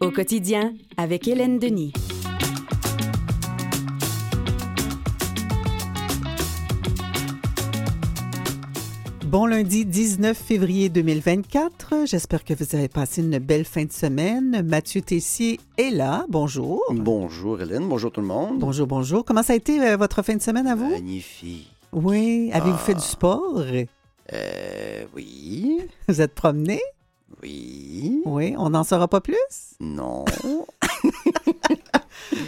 Au quotidien, avec Hélène Denis. Bon lundi 19 février 2024. J'espère que vous avez passé une belle fin de semaine. Mathieu Tessier est là. Bonjour. Bonjour Hélène, bonjour tout le monde. Bonjour, bonjour. Comment ça a été euh, votre fin de semaine à vous? Magnifique. Oui. Avez-vous Ah. fait du sport? Euh, oui, Vous êtes promené? Oui, Oui. On n'en saura pas plus? non.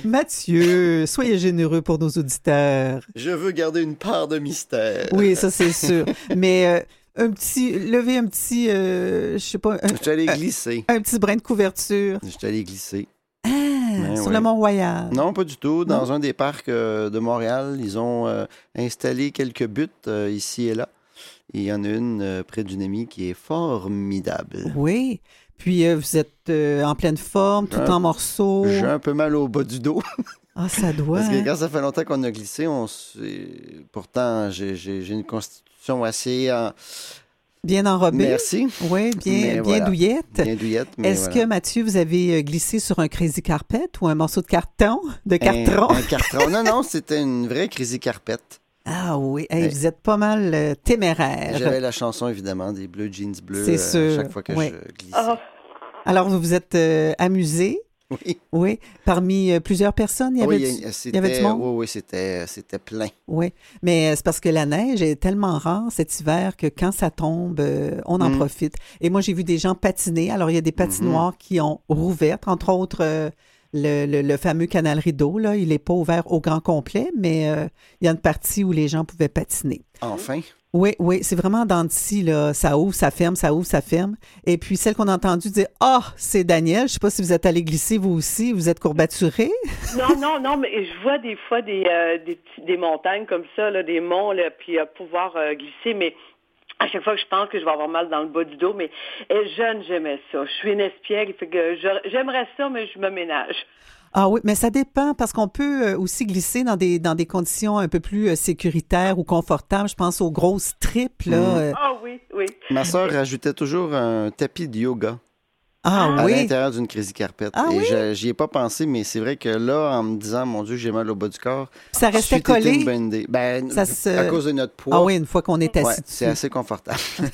Mathieu, soyez généreux pour nos auditeurs. Je veux garder une part de mystère. Oui, ça c'est sûr. Mais euh, un petit, levez un petit, euh, je sais pas, un, Je suis allé glisser. un petit brin de couverture. Je allé glisser. Ah, Ben sur ouais. le Mont-Royal. Non, pas du tout. Dans un des parcs euh, de Montréal, ils ont euh, installé quelques euh, ici et là. Et il y en a une euh, près d'une amie qui est formidable. Oui. Puis euh, vous êtes euh, en pleine forme, tout J'ai en morceaux. J'ai un peu mal au bas du dos. Ah, ça doit. Parce que hein. quand ça fait longtemps qu'on a glissé, on pourtant, j'ai une constitution assez. euh, Bien enrobé. Merci. Oui, bien, Mais bien voilà. douillette. Bien douillette. Est-ce voilà. que, Mathieu, vous avez glissé sur un crazy carpet ou un morceau de carton? De Un- carton? Un, carton. Non, non, c'était une vraie crazy carpet. Ah oui, Hey, vous êtes pas mal euh, téméraire. J'avais la chanson, évidemment, des bleus jeans bleus C'est euh, sûr, chaque fois que je glissais. Ah, Alors, vous vous êtes euh, amusé, Oui, oui, parmi euh, plusieurs personnes. Il y avait oui, du- il y avait monde? oui, oui, c'était c'était plein. Oui, mais c'est parce que la neige est tellement rare cet hiver que quand ça tombe, euh, on en Mm. profite. Et moi, j'ai vu des gens patiner. Alors, il y a des patinoires qui ont rouvertes, entre autres euh, le, le- le fameux canal rideau. Là, il n'est pas ouvert au grand complet, mais euh, il y a une partie où les gens pouvaient patiner. Enfin. Oui, oui, c'est vraiment dans d'ici, là. Ça ouvre, ça ferme, ça ouvre, ça ferme. Et puis, celle qu'on a entendue dire Ah, c'est Daniel. Je sais pas si vous êtes allé glisser, vous aussi. Vous êtes courbaturé. non, non, non, mais je vois des fois des, euh, des montagnes comme ça, là, des monts, là, puis euh, pouvoir euh, glisser, mais à chaque fois que je pense que je vais avoir mal dans le bas du dos, mais euh, jeune, j'aimais ça. Je suis une espiègle, fait que je- j'aimerais ça, mais je me ménage. Ah oui, mais ça dépend parce qu'on peut euh, aussi glisser dans des, dans des conditions un peu plus euh, sécuritaires ou confortables. Je pense aux grosses tripes, là. Mm. euh. Ah oui, oui. Ma sœur rajoutait toujours un tapis de yoga Ah à oui. l'intérieur d'une crazy carpet. Ah Et oui? j'y ai pas pensé, mais c'est vrai que là, en me disant, mon Dieu, j'ai mal au bas du corps, Ça restait collé? une bonne idée. Ben, Ça se- à cause de notre poids. Ah oui, une fois qu'on est assis Ouais, c'est assez confortable.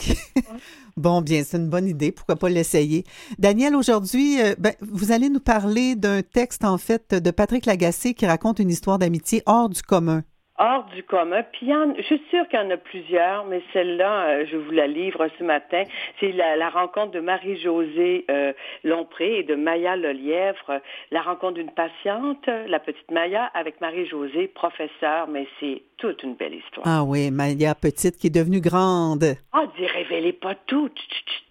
Bon, bien, c'est une bonne idée. Pourquoi pas l'essayer? Daniel, aujourd'hui, euh, ben, vous allez nous parler d'un texte, en fait, de Patrick Lagacé qui raconte une histoire d'amitié hors du commun. Hors du commun. Puis en- je suis sûre qu'il y en a plusieurs, mais celle-là, euh, je vous la livre ce matin. C'est la, la rencontre de Marie-Josée euh, Lompré et de Maya Lelièvre. La rencontre d'une patiente, la petite Maya, avec Marie-Josée, professeure, mais c'est toute une belle histoire. Ah oui, Maya Petite qui est devenue grande. Ah, dis, révélez pas tout.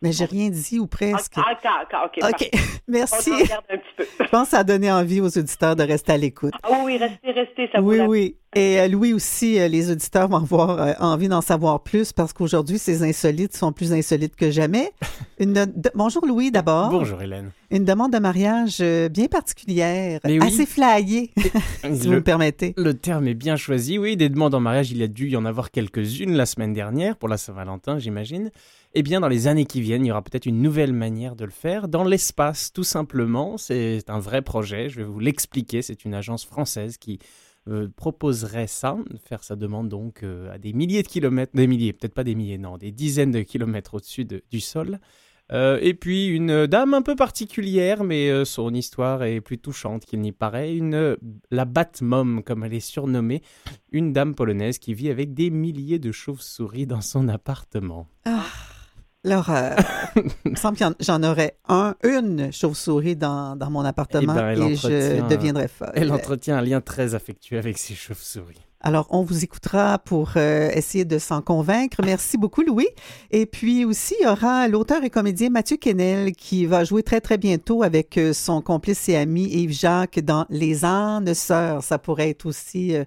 Mais j'ai rien dit ou presque. Ah, ah, ah, OK, OK, parfait. merci. On en regarde un petit peu. Je pense que ça a donné envie aux auditeurs de rester à l'écoute. Ah oui, oui, restez, restez, ça Oui, vous la- oui. Et euh, Louis aussi, euh, les auditeurs vont avoir euh, envie d'en savoir plus parce qu'aujourd'hui, ces insolites sont plus insolites que jamais. Une de- Bonjour Louis d'abord. Bonjour Hélène. Une demande de mariage euh, bien particulière, Mais oui. assez flyée, si vous me Le, permettez. le terme est bien choisi. Oui, des demandes en mariage, il y a dû y en avoir quelques-unes la semaine dernière pour la Saint-Valentin, j'imagine. Eh bien, dans les années qui viennent, il y aura peut-être une nouvelle manière de le faire dans l'espace, tout simplement. C'est un vrai projet. Je vais vous l'expliquer. C'est une agence française qui euh, proposerait ça, faire sa demande donc euh, à des milliers de kilomètres, des milliers, peut-être pas des milliers, non, des dizaines de kilomètres au-dessus de- du sol. Euh, et puis une dame un peu particulière, mais son histoire est plus touchante qu'il n'y paraît. Une, la Batmom, comme elle est surnommée, une dame polonaise qui vit avec des milliers de chauves-souris dans son appartement. Ah, l'horreur. Il me semble que j'en aurais un, une chauve-souris dans, dans mon appartement Eh ben, et je deviendrais folle. Elle entretient un lien très affectueux avec ses chauves-souris. Alors, on vous écoutera pour euh, essayer de s'en convaincre. Merci beaucoup, Louis. Et puis aussi, il y aura l'auteur et comédien Mathieu Kennel qui va jouer très, très bientôt avec euh, son complice et ami Yves Jacques dans Les ânes sœurs. Ça pourrait être aussi euh,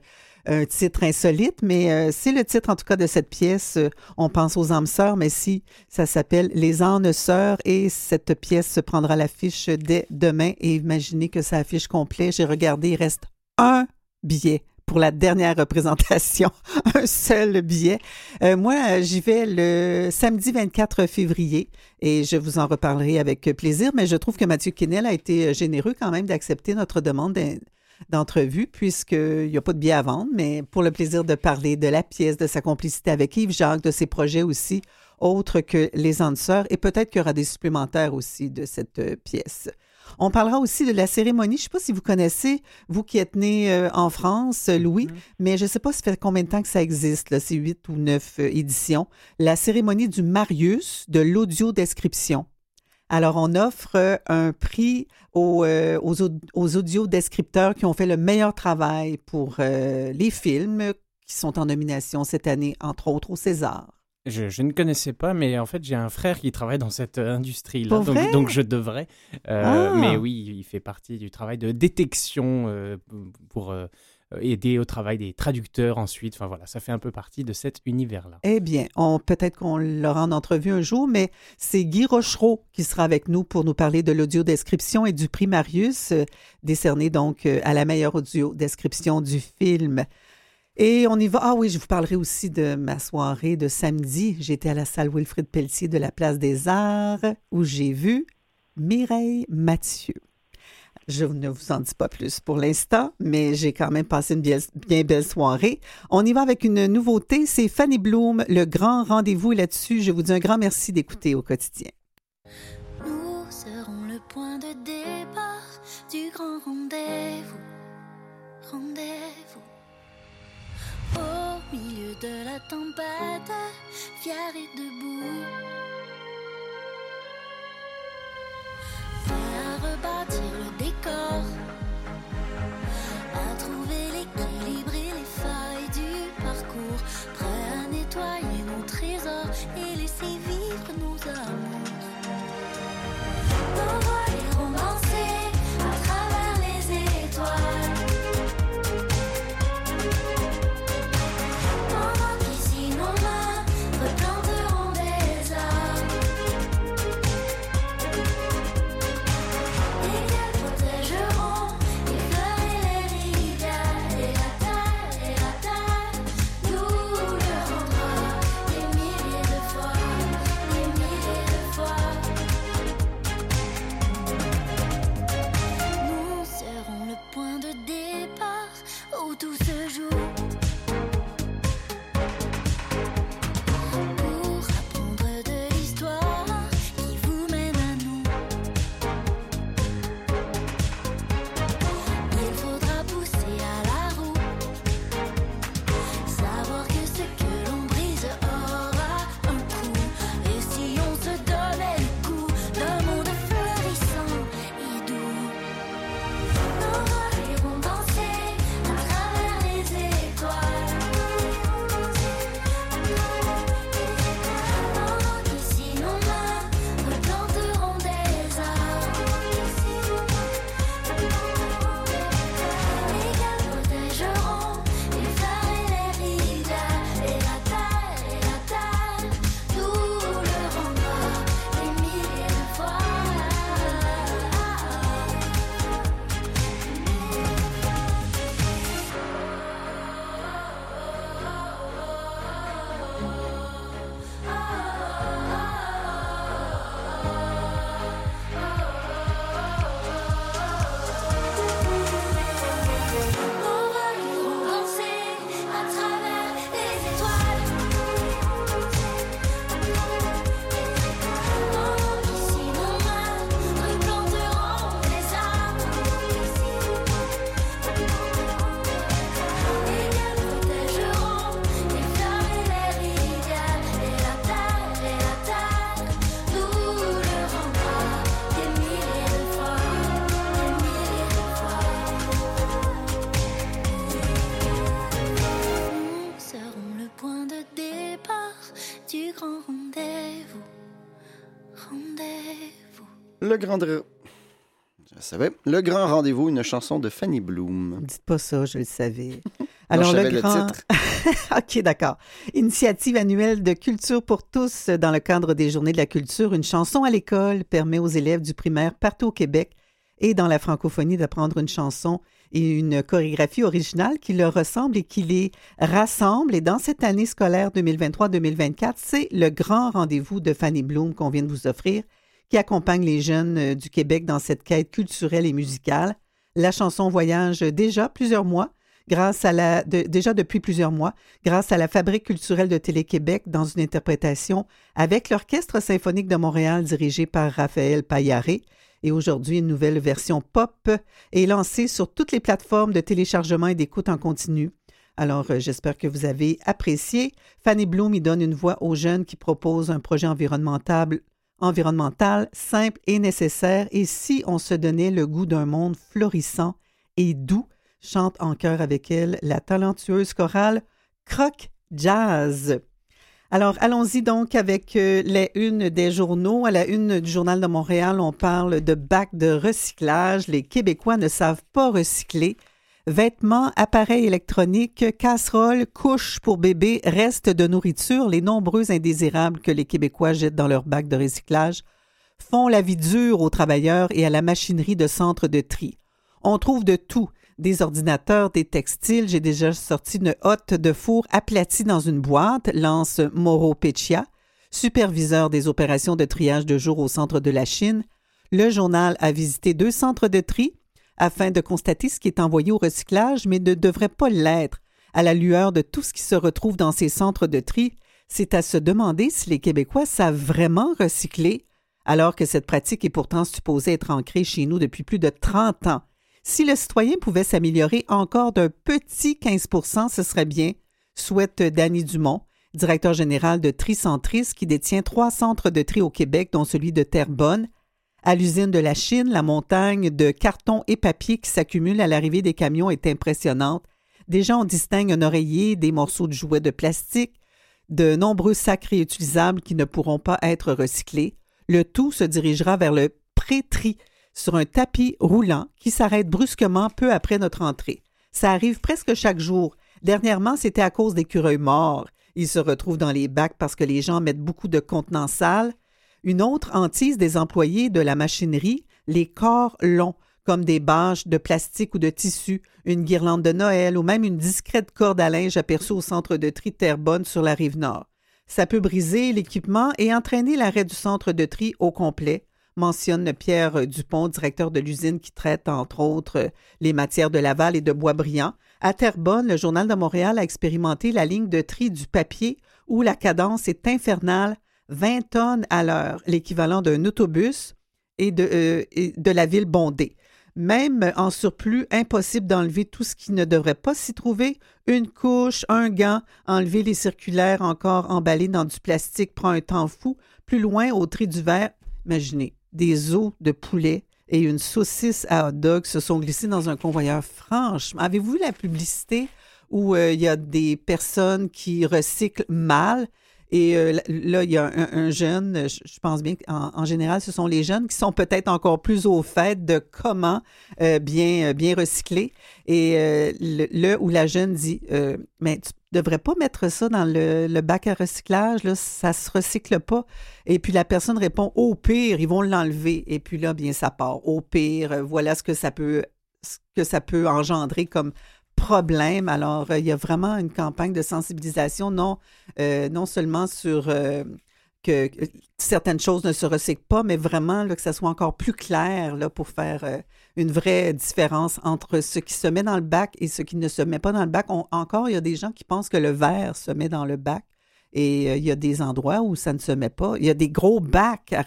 un titre insolite, mais euh, c'est le titre en tout cas de cette pièce. Euh, On pense aux âmes sœurs, mais si ça s'appelle Les ânes sœurs et cette pièce prendra l'affiche dès demain. Et imaginez que ça affiche complet. J'ai regardé, il reste un billet pour la dernière représentation. un seul billet. Euh, moi, j'y vais le samedi 24 février et je vous en reparlerai avec plaisir, mais je trouve que Mathieu Kennel a été généreux quand même d'accepter notre demande d'entrevue puisqu'il n'y a pas de billet à vendre, mais pour le plaisir de parler de la pièce, de sa complicité avec Yves Jacques, de ses projets aussi, autres que Les Anseurs, et peut-être qu'il y aura des supplémentaires aussi de cette euh, pièce. On parlera aussi de la cérémonie. Je ne sais pas si vous connaissez, vous qui êtes né euh, en France, Louis, mm-hmm. mais je ne sais pas ça fait combien de temps que ça existe, c'est huit ou neuf euh, éditions. La cérémonie du Marius de l'audio-description. Alors, on offre un prix aux, aux, aux audiodescripteurs qui ont fait le meilleur travail pour les films qui sont en nomination cette année, entre autres au César. Je, ne connaissais pas, mais en fait, j'ai un frère qui travaille dans cette euh, industrie-là, donc, donc, je devrais. Euh, ah. Mais oui, il fait partie du travail de détection euh, pour aider au travail des traducteurs ensuite. Enfin voilà, ça fait un peu partie de cet univers-là. Eh bien, peut-être qu'on l'aura en entrevue un jour, mais c'est Guy Rochereau qui sera avec nous pour nous parler de l'audio-description et du prix Marius, décerné donc à la meilleure audio-description du film. Et on y va. Ah oui, je vous parlerai aussi de ma soirée de samedi. J'étais à la salle Wilfrid Pelletier de la Place des Arts où j'ai vu Mireille Mathieu. Je ne vous en dis pas plus pour l'instant, mais j'ai quand même passé une bien, belle soirée. On y va avec une nouveauté, c'est Fanny Bloom, le grand rendez-vous là-dessus. Je vous dis un grand merci d'écouter au quotidien. Nous serons le point de départ du grand rendez-vous. Rendez-vous. Au milieu de la tempête, fier et debout. Rebâtir le décor, à trouver l'équilibre et les failles du parcours. Prêt à nettoyer nos trésors et laisser vivre nos amours. Le grand... Je savais. Le grand rendez-vous, une chanson de Fanny Bloom. Dites pas ça, je le savais. Alors, le, grand... OK, d'accord. Initiative annuelle de culture pour tous dans le cadre des Journées de la culture. Une chanson à l'école permet aux élèves du primaire partout au Québec et dans la francophonie d'apprendre une chanson et une chorégraphie originale qui leur ressemble et qui les rassemble. Et dans cette année scolaire 2023-2024, c'est le grand rendez-vous de Fanny Bloom qu'on vient de vous offrir, qui accompagne les jeunes euh, du Québec dans cette quête culturelle et musicale. La chanson voyage déjà plusieurs mois grâce à la déjà depuis plusieurs mois, grâce à la Fabrique culturelle de Télé-Québec dans une interprétation avec l'Orchestre symphonique de Montréal dirigé par Raphaël Payaré. Et aujourd'hui, une nouvelle version pop est lancée sur toutes les plateformes de téléchargement et d'écoute en continu. Alors, euh, j'espère que vous avez apprécié. Fanny Bloom y donne une voix aux jeunes qui proposent un projet environnemental, environnemental simple et nécessaire. Et si on se donnait le goût d'un monde florissant et doux, chante en chœur avec elle la talentueuse chorale Croc Jazz. Alors, allons-y donc avec euh, les unes des journaux. À la une du Journal de Montréal, on parle de bac de recyclage. Les Québécois ne savent pas recycler. Vêtements, appareils électroniques, casseroles, couches pour bébés, restes de nourriture, les nombreux indésirables que les Québécois jettent dans leur bac de recyclage font la vie dure aux travailleurs et à la machinerie de centres de tri. On trouve de tout, des ordinateurs, des textiles. J'ai déjà sorti une hotte de four aplatie dans une boîte, lance Moro Peccia, superviseur des opérations de triage de jour au centre de la Chine. Le journal a visité deux centres de tri afin de constater ce qui est envoyé au recyclage, mais ne devrait pas l'être. À la lueur de tout ce qui se retrouve dans ces centres de tri, c'est à se demander si les Québécois savent vraiment recycler, alors que cette pratique est pourtant supposée être ancrée chez nous depuis plus de 30 ans. Si le citoyen pouvait s'améliorer encore d'un petit 15 ce serait bien, souhaite Danny Dumont, directeur général de Tricentris, qui détient trois centres de tri au Québec, dont celui de Terrebonne. À l'usine de la Chine, la montagne de carton et papier qui s'accumule à l'arrivée des camions est impressionnante. Déjà, on distingue un oreiller, des morceaux de jouets de plastique, de nombreux sacs réutilisables qui ne pourront pas être recyclés. Le tout se dirigera vers le pré-tri sur un tapis roulant qui s'arrête brusquement peu après notre entrée. Ça arrive presque chaque jour. Dernièrement, c'était à cause d'écureuils morts. Ils se retrouvent dans les bacs parce que les gens mettent beaucoup de contenants sales. Une autre hantise des employés de la machinerie, les corps longs, comme des bâches de plastique ou de tissu, une guirlande de Noël ou même une discrète corde à linge aperçue au centre de tri Terrebonne sur la rive nord. Ça peut briser l'équipement et entraîner l'arrêt du centre de tri au complet, mentionne Pierre Dupont, directeur de l'usine qui traite entre autres les matières de Laval et de Boisbriand. À Terrebonne, le Journal de Montréal a expérimenté la ligne de tri du papier où la cadence est infernale, 20 tonnes à l'heure, l'équivalent d'un autobus et de, euh, et de la ville bondée. Même en surplus, impossible d'enlever tout ce qui ne devrait pas s'y trouver. Une couche, un gant, enlever les circulaires encore emballés dans du plastique prend un temps fou. Plus loin, au tri du verre, imaginez, des os de poulet et une saucisse à hot dog se sont glissés dans un convoyeur. Franchement, avez-vous vu la publicité où euh, il y a des personnes qui recyclent mal? Et euh, là, il y a un, un jeune, je, pense bien qu'en en général, ce sont les jeunes qui sont peut-être encore plus au fait de comment euh, bien, euh, bien recycler. Et euh, le, le ou la jeune dit, euh, mais tu devrais pas mettre ça dans le, le bac à recyclage, là, ça se recycle pas. Et puis la personne répond, au pire, ils vont l'enlever. Et puis là, bien, ça part. Au pire, euh, voilà ce que ça peut, ce que ça peut engendrer comme problème. Alors, euh, il y a vraiment une campagne de sensibilisation, non, euh, seulement sur euh, que, certaines choses ne se recyclent pas, mais vraiment que ça soit encore plus clair pour faire une vraie différence entre ce qui se met dans le bac et ce qui ne se met pas dans le bac. Encore, il y a des gens qui pensent que le verre se met dans le bac. Et il y a des endroits où ça ne se met pas. Il y a des gros bacs à,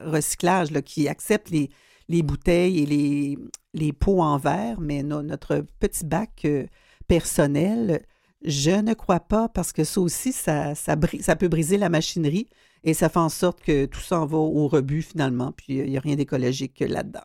recyclage qui acceptent les, les bouteilles et les, les pots en verre, mais no- notre petit bac euh, personnel, je ne crois pas parce que ça aussi, ça, ça peut briser la machinerie et ça fait en sorte que tout ça en va au rebut finalement, puis euh, il n'y a rien d'écologique là-dedans.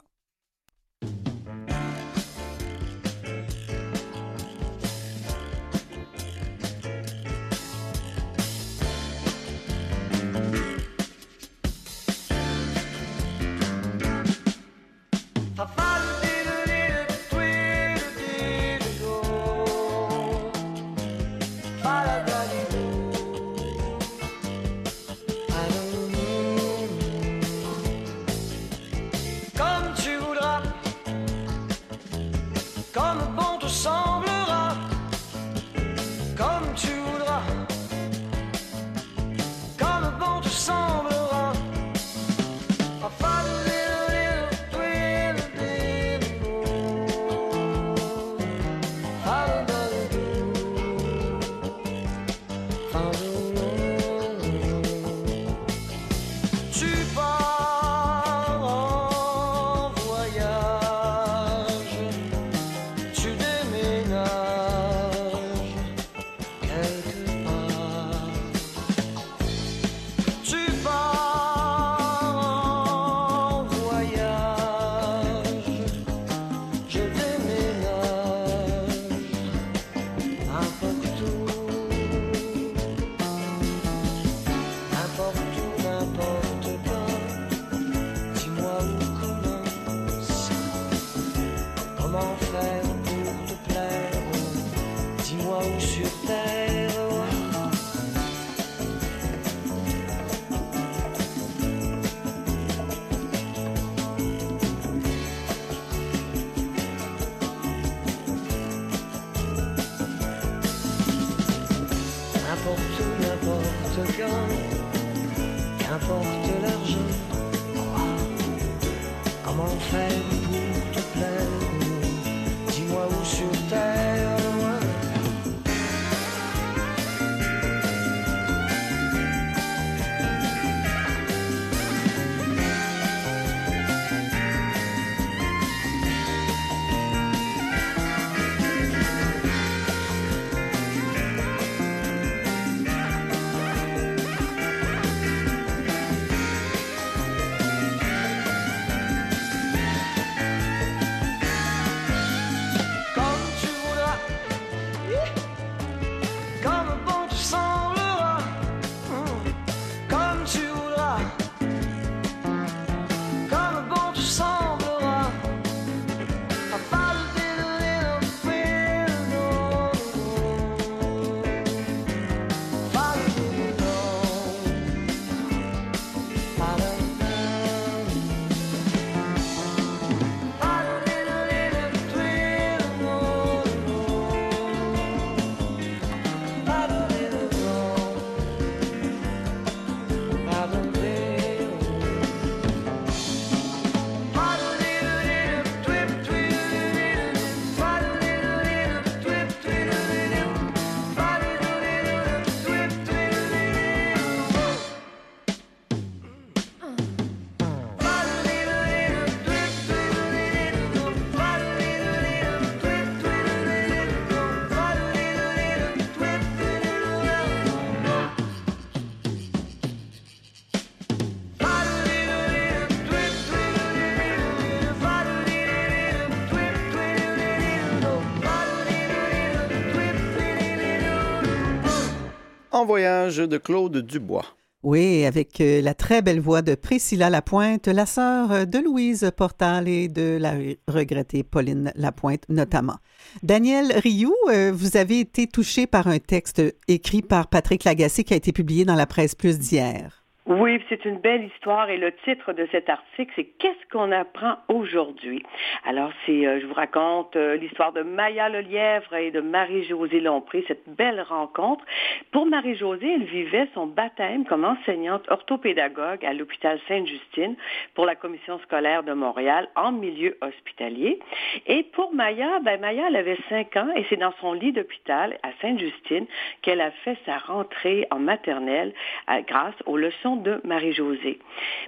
En voyage de Claude Dubois. Oui, avec euh, la très belle voix de Priscilla Lapointe, la sœur euh, de Louise Portal et de la regrettée Pauline Lapointe notamment. Daniel Rioux, euh, vous avez été touché par un texte écrit par Patrick Lagacé qui a été publié dans la presse plus d'hier. Oui, c'est une belle histoire et le titre de cet article, c'est Qu'est-ce qu'on apprend aujourd'hui? Alors, c'est, euh, je vous raconte euh, l'histoire de Maya Lelièvre et de Marie-Josée Lompré, cette belle rencontre. Pour Marie-Josée, elle vivait son baptême comme enseignante orthopédagogue à l'hôpital Sainte-Justine pour la commission scolaire de Montréal en milieu hospitalier. Et pour Maya, ben Maya, elle avait 5 ans et c'est dans son lit d'hôpital à Sainte-Justine qu'elle a fait sa rentrée en maternelle euh, grâce aux leçons de Marie-Josée.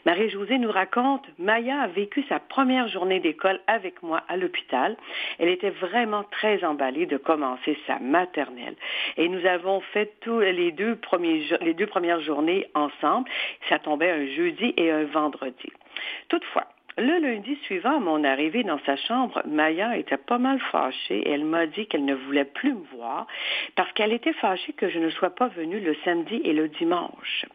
Marie-Josée nous raconte, Maya a vécu sa première journée d'école avec moi à l'hôpital. Elle était vraiment très emballée de commencer sa maternelle. Et nous avons fait tous les deux, premiers, les deux premières journées ensemble. Ça tombait un jeudi et un vendredi. Toutefois, le lundi suivant à mon arrivée dans sa chambre, Maya était pas mal fâchée et elle m'a dit qu'elle ne voulait plus me voir parce qu'elle était fâchée que je ne sois pas venue le samedi et le dimanche.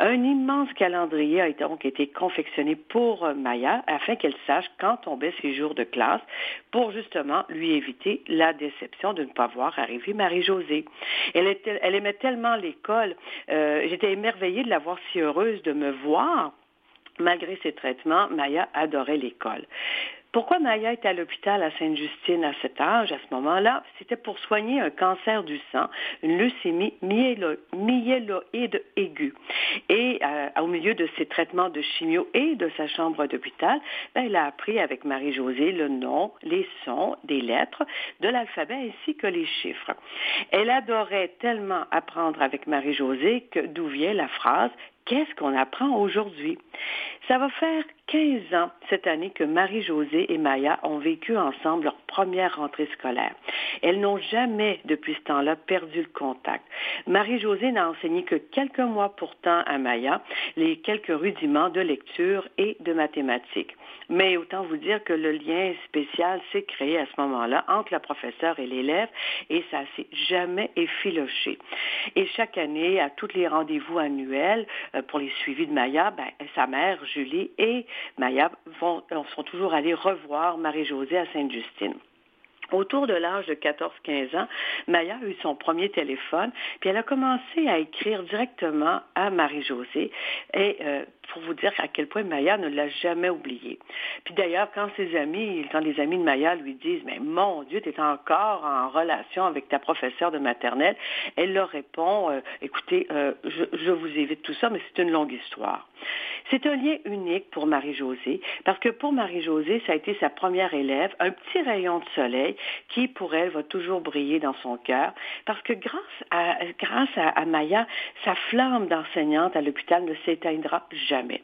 Un immense calendrier a donc été confectionné pour Maya afin qu'elle sache quand tombaient ses jours de classe pour justement lui éviter la déception de ne pas voir arriver Marie-Josée. Elle aimait tellement l'école, euh, j'étais émerveillée de la voir si heureuse de me voir Malgré ses traitements, Maya adorait l'école. Pourquoi Maya est à l'hôpital à Sainte-Justine à cet âge, à ce moment-là? C'était pour soigner un cancer du sang, une leucémie myélo myéloïde aiguë. Et euh, au milieu de ses traitements de chimio et de sa chambre d'hôpital, ben, elle a appris avec Marie-Josée le nom, les sons, des lettres, de l'alphabet ainsi que les chiffres. Elle adorait tellement apprendre avec Marie-Josée que d'où vient la phrase Qu'est-ce qu'on apprend aujourd'hui? Ça va faire 15 ans cette année que Marie-Josée et Maya ont vécu ensemble leur première rentrée scolaire. Elles n'ont jamais, depuis ce temps-là, perdu le contact. Marie-Josée n'a enseigné que quelques mois pourtant à Maya les quelques rudiments de lecture et de mathématiques. Mais autant vous dire que le lien spécial s'est créé à ce moment-là entre la professeure et l'élève et ça s'est jamais effiloché. Et chaque année, à tous les rendez-vous annuels pour les suivis de Maya, ben, sa mère, Julie, et Maya vont, sont toujours allés revoir Marie-Josée à Sainte-Justine. Autour de l'âge de 14-15 ans, Maya a eu son premier téléphone, puis elle a commencé à écrire directement à Marie-Josée et euh, pour vous dire à quel point Maya ne l'a jamais oublié. Puis d'ailleurs, quand ses amis, quand les amis de Maya lui disent, mais mon Dieu, tu es encore en relation avec ta professeure de maternelle, elle leur répond, euh, écoutez, euh, je, je vous évite tout ça, mais c'est une longue histoire. C'est un lien unique pour Marie-Josée, parce que pour Marie-Josée, ça a été sa première élève, un petit rayon de soleil qui, pour elle, va toujours briller dans son cœur, parce que grâce à, grâce à, à Maya, sa flamme d'enseignante à l'hôpital ne s'éteindra jamais. jamais.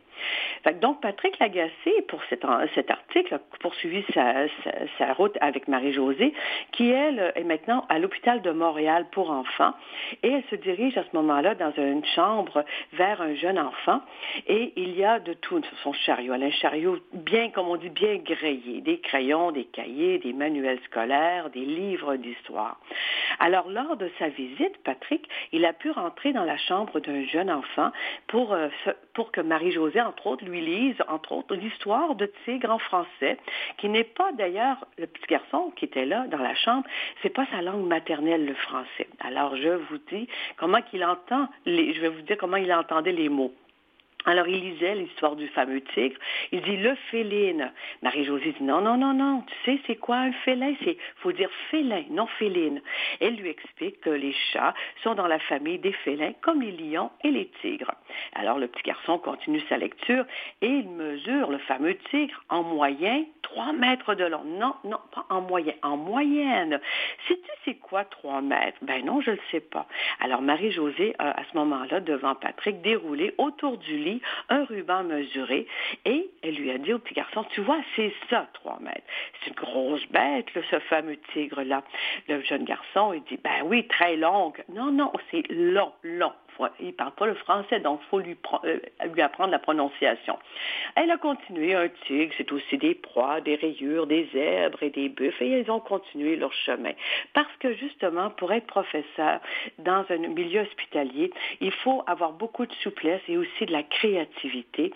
Donc, Patrick Lagacé, pour cet, article, a poursuivi sa, route avec Marie-Josée, qui, elle, est maintenant à l'hôpital de Montréal pour enfants. Et elle se dirige à ce moment-là dans une chambre vers un jeune enfant. Et il y a de tout sur son chariot. Elle a un chariot bien, comme on dit, bien grillé. Des crayons, des cahiers, des manuels scolaires, des livres d'histoire. Alors, lors de sa visite, Patrick, il a pu rentrer dans la chambre d'un jeune enfant pour, euh, pour que Marie-Josée, entre autres, lui lise, entre autres, l'histoire de Tigre en français, qui n'est pas d'ailleurs, le petit garçon qui était là dans la chambre, c'est pas sa langue maternelle, le français. Alors, je vous dis comment qu'il entend, les, je vais vous dire comment il entendait les mots. Alors, il lisait l'histoire du fameux tigre. Il dit le féline. Marie-Josée dit non, non, non, non. Tu sais, c'est quoi un félin? C'est, faut dire félin, non féline. Elle lui explique que les chats sont dans la famille des félins, comme les lions et les tigres. Alors, le petit garçon continue sa lecture et il mesure le fameux tigre en moyenne 3 mètres de long. Non, non, pas en moyenne, en moyenne. Sais-tu c'est quoi 3 mètres? Ben non, je ne le sais pas. Alors, Marie-Josée à ce moment-là, devant Patrick, déroulé autour du lit un ruban mesuré et elle lui a dit au petit garçon, tu vois, c'est ça, 3 mètres. C'est une grosse bête, ce fameux tigre-là. Le jeune garçon, il dit, ben oui, très longue. Non, non, c'est long, long. Il parle pas le français, donc faut euh, lui apprendre la prononciation. Elle a continué, un tigre, c'est aussi des proies, des rayures, des zèbres et des buffles, et ils ont continué leur chemin. Parce que justement, pour être professeur dans un milieu hospitalier, il faut avoir beaucoup de souplesse et aussi de la créativité,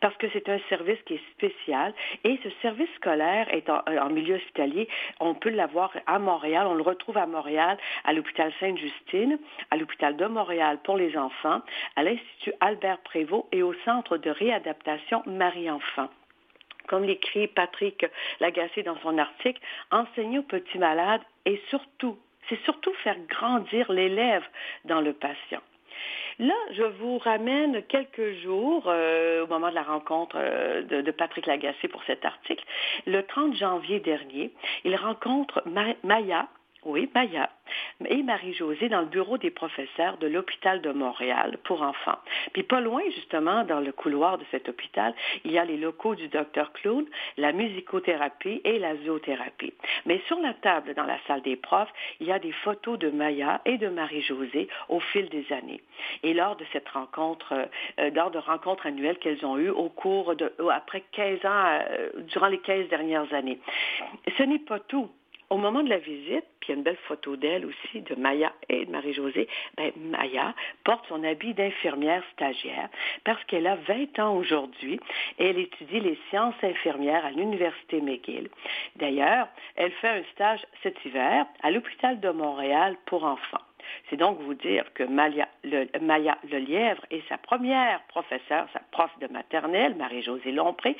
parce que c'est un service qui est spécial, et ce service scolaire est en, euh, en milieu hospitalier, on peut l'avoir à Montréal, on le retrouve à Montréal, à l'hôpital Sainte-Justine, à l'hôpital de Montréal pour les enfants, à l'Institut Albert Prévost et au Centre de réadaptation Marie-Enfant comme l'écrit Patrick Lagacé dans son article, enseigner aux petits malades et surtout, c'est surtout faire grandir l'élève dans le patient. Là, je vous ramène quelques jours euh, au moment de la rencontre euh, de, Patrick Lagacé pour cet article. Le 30 janvier dernier, il rencontre Ma- Maya, oui, Maya et Marie-Josée dans le bureau des professeurs de l'hôpital de Montréal pour enfants. Puis pas loin, justement, dans le couloir de cet hôpital, il y a les locaux du docteur Clown, la musicothérapie et la zoothérapie. Mais sur la table dans la salle des profs, il y a des photos de Maya et de Marie-Josée au fil des années. Et lors de cette rencontre, euh, lors de rencontres annuelles qu'elles ont eues au cours de, après 15 ans, euh, durant les 15 dernières années. Ce n'est pas tout. Au moment de la visite, puis il y a une belle photo d'elle aussi, de Maya et de Marie-Josée, ben, Maya porte son habit d'infirmière stagiaire parce qu'elle a 20 ans aujourd'hui et elle étudie les sciences infirmières à l'Université McGill. D'ailleurs, elle fait un stage cet hiver à l'hôpital de Montréal pour enfants. C'est donc vous dire que Maya, le, Maya et sa première professeure, sa prof de maternelle, Marie-Josée Lompré,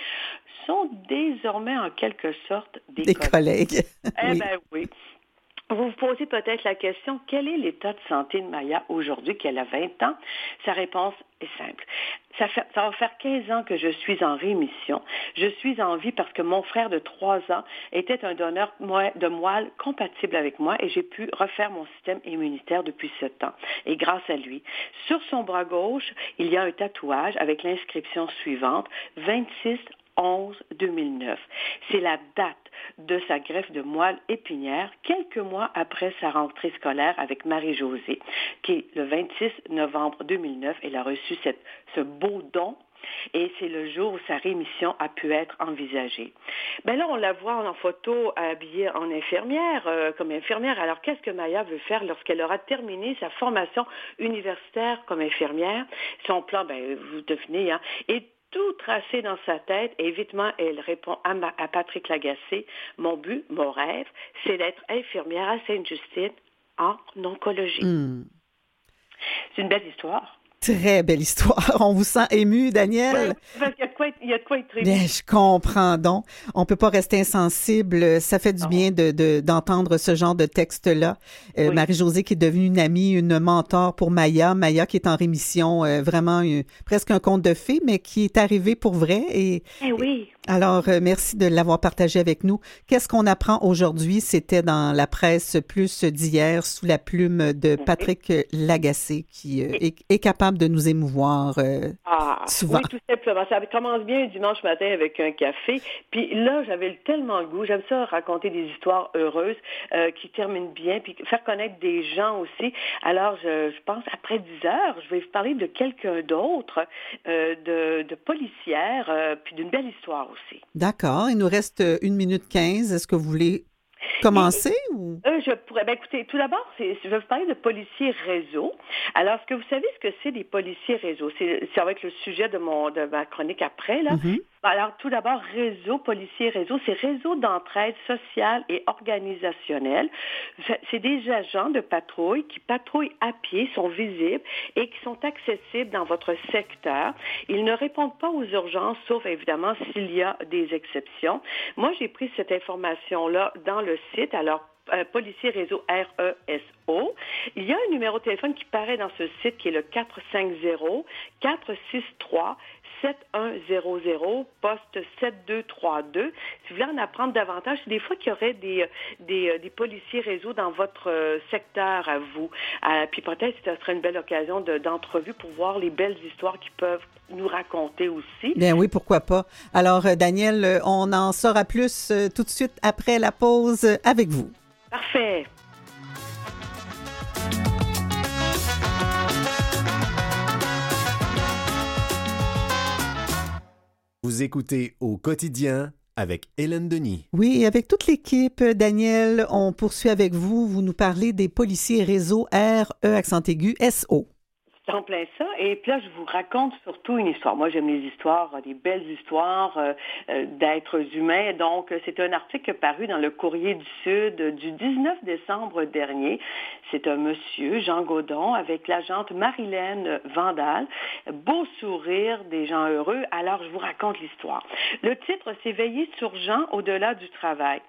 sont désormais en quelque sorte des, Des collègues. collègues. Eh Oui. bien oui. Vous vous posez peut-être la question, quel est l'état de santé de Maya aujourd'hui qu'elle a 20 ans? Sa réponse est simple. Ça, ça va faire 15 ans que je suis en rémission. Je suis en vie parce que mon frère de 3 ans était un donneur de moelle compatible avec moi et j'ai pu refaire mon système immunitaire depuis ce temps. Et grâce à lui, sur son bras gauche, il y a un tatouage avec l'inscription suivante, 26 11 2009. C'est la date de sa greffe de moelle épinière quelques mois après sa rentrée scolaire avec Marie-Josée, qui le 26 novembre 2009. Elle a reçu cette- ce beau don et c'est le jour où sa rémission a pu être envisagée. Ben là, on la voit en photo habillée en infirmière, euh, comme infirmière. Alors, qu'est-ce que Maya veut faire lorsqu'elle aura terminé sa formation universitaire comme infirmière? Son plan, ben, vous devinez, hein, tout tracé dans sa tête et évidemment, elle répond à, ma- à Patrick Lagacé, mon but, mon rêve, c'est d'être infirmière à Sainte-Justine en oncologie. Hmm. C'est une belle histoire. Très belle histoire. On vous sent ému, Daniel. Ouais, parce qu'il y a de quoi être- il y a de quoi être Bien, je comprends donc. On peut pas rester insensible. Ça fait du Non. bien de, de- d'entendre ce genre de texte-là. Euh, Oui. Marie-Josée qui est devenue une amie, une mentor pour Maya. Maya qui est en rémission, euh, vraiment euh, presque un conte de fées, mais qui est arrivé pour vrai. Et Eh oui. Alors, euh, merci de l'avoir partagé avec nous. Qu'est-ce qu'on apprend aujourd'hui? C'était dans la presse plus d'hier, sous la plume de Patrick Lagacé, qui euh, est, est capable de nous émouvoir. euh, Ah, Souvent. oui, tout simplement. Ça commence bien dimanche matin avec un café. Puis là, j'avais tellement le goût. J'aime ça raconter des histoires heureuses euh, qui terminent bien, puis faire connaître des gens aussi. Alors, je, je pense, après 10 heures, je vais vous parler de quelqu'un d'autre, euh, de, de policière, puis d'une belle histoire aussi. D'accord. Il nous reste euh, une minute quinze. Est-ce que vous voulez commencer ou? Euh, je pourrais. Ben, écoutez, tout d'abord, je vais vous parler de policiers réseau. Alors, est-ce que vous savez ce que c'est des policiers réseau? C'est, ça va être le sujet de, mon, de ma chronique après, là. Mhm. Alors, tout d'abord, réseau, policier réseau, c'est réseau d'entraide sociale et organisationnelle. C'est- C'est des agents de patrouille qui patrouillent à pied, sont visibles et qui sont accessibles dans votre secteur. Ils ne répondent pas aux urgences, sauf évidemment s'il y a des exceptions. Moi, j'ai pris cette information-là dans le site. Alors, euh, policier réseau RESO. Il y a un numéro de téléphone qui paraît dans ce site qui est le 450 463 7100 poste 7232. Si vous voulez en apprendre davantage, c'est des fois qu'il y aurait des, des, euh, des policiers réseau dans votre euh, secteur à vous. Euh, puis peut-être que ce serait une belle occasion de- d'entrevue pour voir les belles histoires qu'ils peuvent nous raconter aussi. Bien oui, pourquoi pas. Alors, euh, Daniel, euh, on en saura plus euh, tout de suite après la pause euh, avec vous. Parfait. Vous écoutez au quotidien avec Hélène Denis. Oui, avec toute l'équipe, Daniel, on poursuit avec vous. Vous nous parlez des policiers réseau R, E, accent aigu, SO. En ça. Et puis là, je vous raconte surtout une histoire. Moi, j'aime les histoires, euh, des belles histoires euh, euh, d'êtres humains. Donc, c'est un article paru dans le Courrier du Sud du 19 décembre dernier. C'est un monsieur, Jean Gaudon, avec l'agente Marilène Vandal. Beau sourire, des gens heureux. Alors, je vous raconte l'histoire. Le titre, c'est Veiller sur Jean au-delà du travail.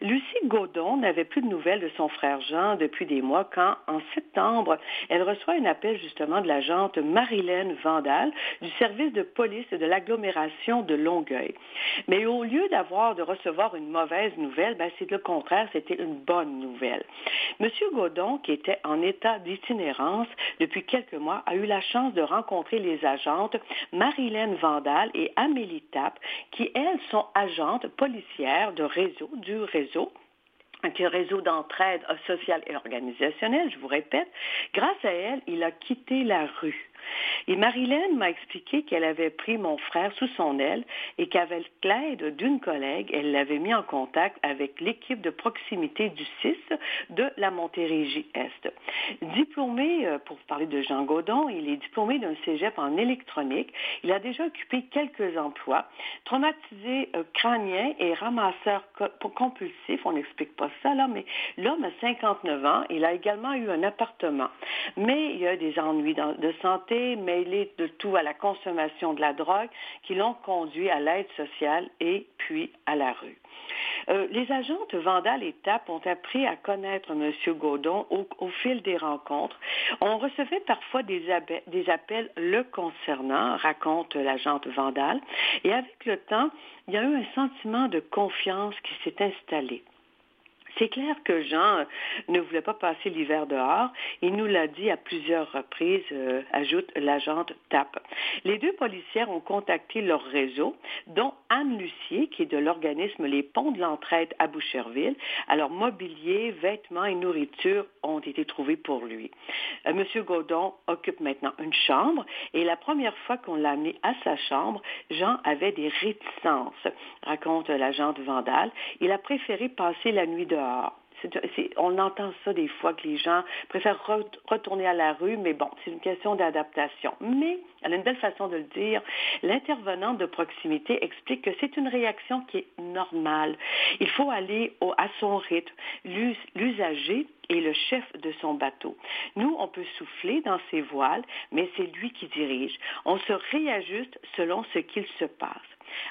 Lucie Gaudon n'avait plus de nouvelles de son frère Jean depuis des mois quand, en septembre, elle reçoit un appel justement de l'agente Marilène Vandal du service de police de l'agglomération de Longueuil. Mais au lieu d'avoir de recevoir une mauvaise nouvelle, ben, c'est le contraire, c'était une bonne nouvelle. Monsieur Gaudon, qui était en état d'itinérance depuis quelques mois, a eu la chance de rencontrer les agentes Marilène Vandal et Amélie Tapp, qui, elles, sont agentes policières de réseau, du réseau un réseau d'entraide sociale et organisationnelle, je vous répète. Grâce à elle, il a quitté la rue. Et Marilène m'a expliqué qu'elle avait pris mon frère sous son aile et qu'avec l'aide d'une collègue, elle l'avait mis en contact avec l'équipe de proximité du 6 de la Montérégie-Est. Diplômé, euh, pour parler de Jean Gaudon, il est diplômé d'un cégep en électronique. Il a déjà occupé quelques emplois. Traumatisé euh, crânien et ramasseur co- compulsif, on n'explique pas ça là, mais l'homme a 59 ans. Il a également eu un appartement. Mais il y a des ennuis de santé mêlés de tout à la consommation de la drogue qui l'ont conduit à l'aide sociale et puis à la rue. Euh, les agentes Vandal et TAP ont appris à connaître M. Gaudon au, fil des rencontres. On recevait parfois des, des appels le concernant, raconte l'agente Vandal, et avec le temps, il y a eu un sentiment de confiance qui s'est installé. C'est clair que Jean euh, ne voulait pas passer l'hiver dehors. Il nous l'a dit à plusieurs reprises, euh, ajoute l'agente TAP. Les deux policières ont contacté leur réseau, dont Anne Lucier, qui est de l'organisme Les Ponts de l'Entraide à Boucherville. Alors, mobilier, vêtements et nourriture ont été trouvés pour lui. Euh, Monsieur Gaudon occupe maintenant une chambre et la première fois qu'on l'a amené à sa chambre, Jean avait des réticences, raconte l'agente Vandal. Il a préféré passer la nuit dehors. On entend ça des fois que les gens préfèrent re- retourner à la rue, mais bon, c'est une question d'adaptation. Mais elle a une belle façon de le dire. L'intervenant de proximité explique que c'est une réaction qui est normale. Il faut aller à son rythme. L'us- L'usager est le chef de son bateau. Nous, on peut souffler dans ses voiles, mais c'est lui qui dirige. On se réajuste selon ce qu'il se passe.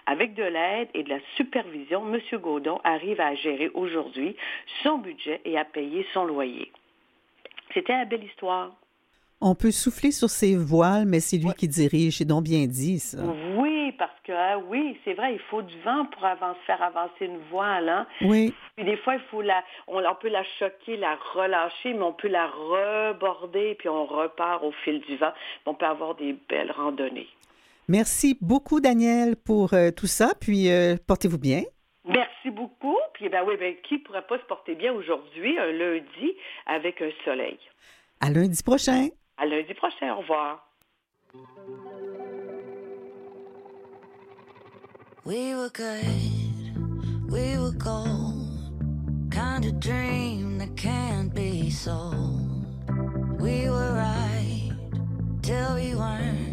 Avec de l'aide et de la supervision, M. Gaudon arrive à gérer aujourd'hui son budget et à payer son loyer. C'était une belle histoire. On peut souffler sur ses voiles, mais c'est lui qui dirige. C'est donc bien dit, ça. Oui, parce que ah oui, c'est vrai, il faut du vent pour avancer, faire avancer une voile. Hein? Oui. Puis des fois, il faut la, on, on peut la choquer, la relâcher, mais on peut la reborder, puis on repart au fil du vent. On peut avoir des belles randonnées. Merci beaucoup, Daniel, pour euh, tout ça. Puis, euh, portez-vous bien. Merci beaucoup. Puis ben oui, ben qui pourrait pas se porter bien aujourd'hui, un lundi, avec un soleil? À lundi prochain. À lundi prochain. Au revoir. We were good, we were gold. Kind of dream that can't be sold. We were right till we weren't.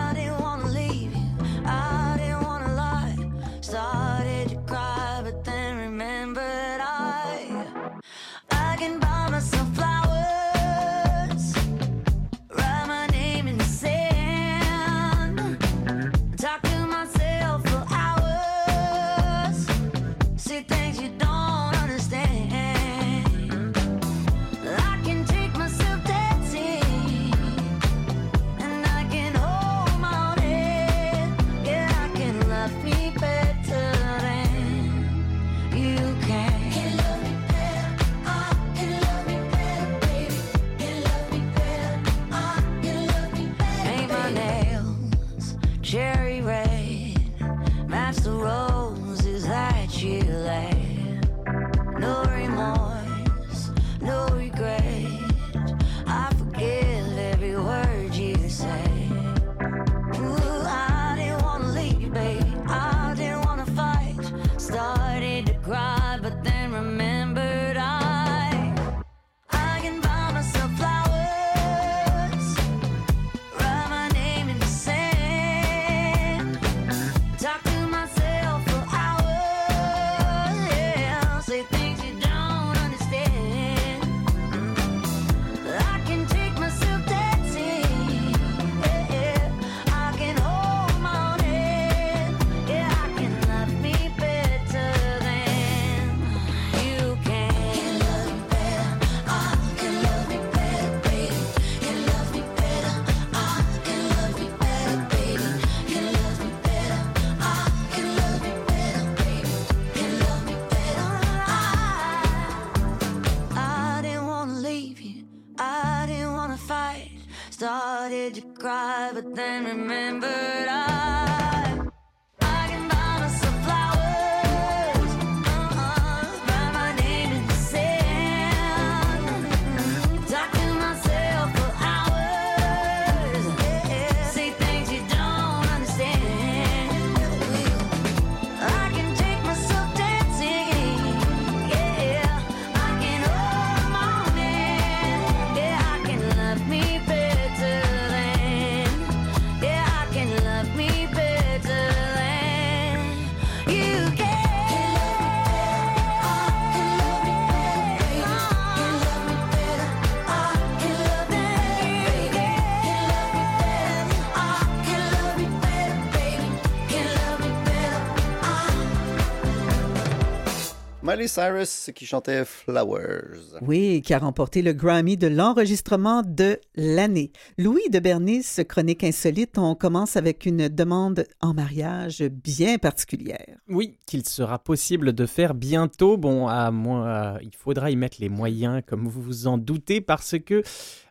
Cyrus qui chantait Flowers. Oui, qui a remporté le Grammy de l'enregistrement de l'année. Louis de Bernice, chronique insolite, on commence avec une demande en mariage bien particulière. Oui, qu'il sera possible de faire bientôt. Bon, à moi, il faudra y mettre les moyens, comme vous vous en doutez, parce que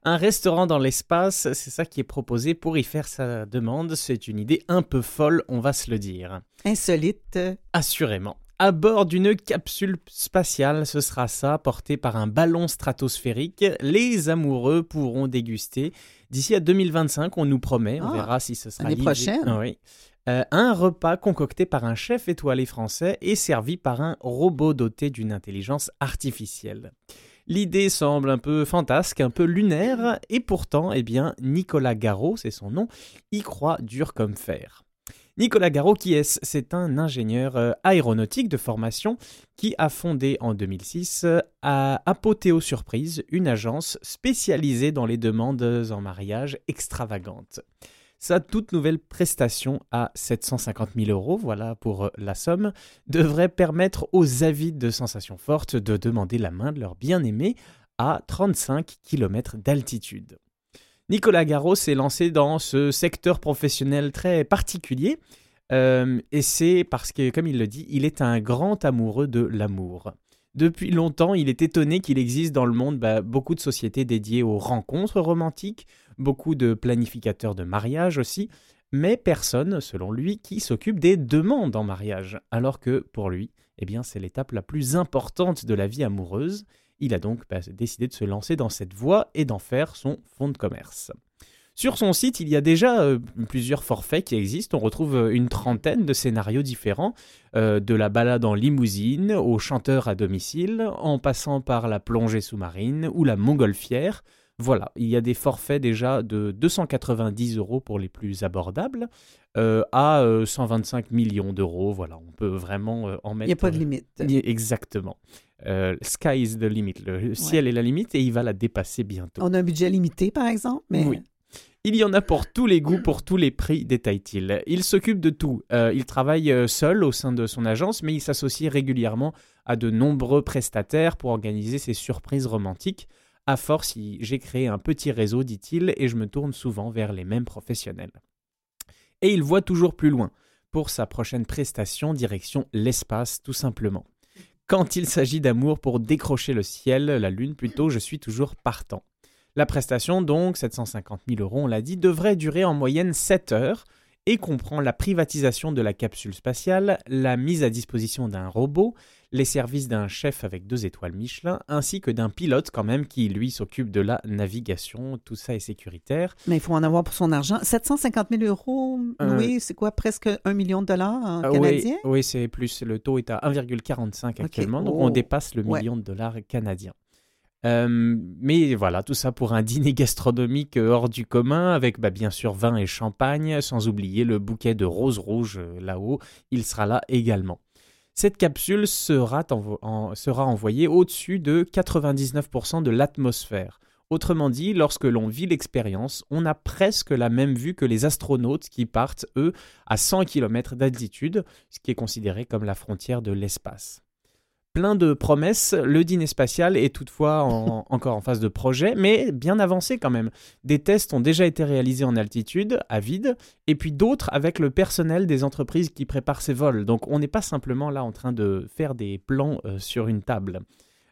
un restaurant dans l'espace, c'est ça qui est proposé pour y faire sa demande. C'est une idée un peu folle, on va se le dire. Insolite. Assurément. À bord d'une capsule spatiale, ce sera ça, porté par un ballon stratosphérique. Les amoureux pourront déguster. D'ici à 2025, on nous promet, on Ah, verra si ce sera l'année prochaine. Ah oui. Euh, un repas concocté par un chef étoilé français et servi par un robot doté d'une intelligence artificielle. L'idée semble un peu fantasque, un peu lunaire, et pourtant, eh bien, Nicolas Garot, c'est son nom, y croit dur comme fer. Nicolas Garot, qui est-ce? C'est un ingénieur euh, aéronautique de formation qui a fondé en 2006 euh, à Apothéo Surprise, une agence spécialisée dans les demandes en mariage extravagantes. Sa toute nouvelle prestation à 750 000 euros, voilà pour euh, la somme, devrait permettre aux avides de sensations fortes de demander la main de leur bien-aimé à 35 km d'altitude. Nicolas Garot s'est lancé dans ce secteur professionnel très particulier, euh, et c'est parce que, comme il le dit, il est un grand amoureux de l'amour. Depuis longtemps, il est étonné qu'il existe dans le monde bah, beaucoup de sociétés dédiées aux rencontres romantiques, beaucoup de planificateurs de mariage aussi, mais personne, selon lui, qui s'occupe des demandes en mariage, alors que pour lui, eh bien, c'est l'étape la plus importante de la vie amoureuse. Il a donc bah, décidé de se lancer dans cette voie et d'en faire son fonds de commerce. Sur son site, il y a déjà euh, plusieurs forfaits qui existent. On retrouve euh, une trentaine de scénarios différents, euh, de la balade en limousine au chanteur à domicile, en passant par la plongée sous-marine ou la montgolfière. Voilà, il y a des forfaits déjà de 290 euros pour les plus abordables euh, à euh, 125 millions d'euros. Voilà, on peut vraiment en Il mettre. n'y a pas de limite. Exactement. Euh, sky is the limit. Le ciel est la limite et il va la dépasser bientôt. On a un budget limité, par exemple, mais Oui. Il y en a pour tous les goûts, pour tous les prix, détaille-t-il. Il s'occupe de tout. Euh, il travaille euh, seul au sein de son agence, mais il s'associe régulièrement à de nombreux prestataires pour organiser ses surprises romantiques. À force, j'ai créé un petit réseau, dit-il, et je me tourne souvent vers les mêmes professionnels. Et il voit toujours plus loin. Pour sa prochaine prestation, direction l'espace, tout simplement. Quand il s'agit d'amour pour décrocher le ciel, la lune plutôt, je suis toujours partant. La prestation, donc, 750 000 euros, on l'a dit, devrait durer en moyenne 7 heures et comprend la privatisation de la capsule spatiale, la mise à disposition d'un robot, les services d'un chef avec deux étoiles Michelin, ainsi que d'un pilote quand même qui, lui, s'occupe de la navigation. Tout ça est sécuritaire. mais il faut en avoir pour son argent. 750 000 euros, Euh, oui, c'est quoi, presque un million de dollars en Ah canadien? oui, oui, c'est plus. Le taux est à 1,45 actuellement, donc Oh. on dépasse le Ouais. million de dollars canadiens. Euh, mais voilà, tout ça pour un dîner gastronomique euh, hors du commun, avec bah, bien sûr vin et champagne, sans oublier le bouquet de roses rouges là-haut, il sera là également. Cette capsule sera, envo- en- sera envoyée au-dessus de 99% de l'atmosphère. Autrement dit, lorsque l'on vit l'expérience, on a presque la même vue que les astronautes qui partent, eux, à 100 km d'altitude, ce qui est considéré comme la frontière de l'espace. Plein de promesses, le dîner spatial est toutefois en- encore en phase de projet, mais bien avancé quand même. Des tests ont déjà été réalisés en altitude, à vide, et puis d'autres avec le personnel des entreprises qui préparent ces vols. Donc on n'est pas simplement là en train de faire des plans euh, sur une table.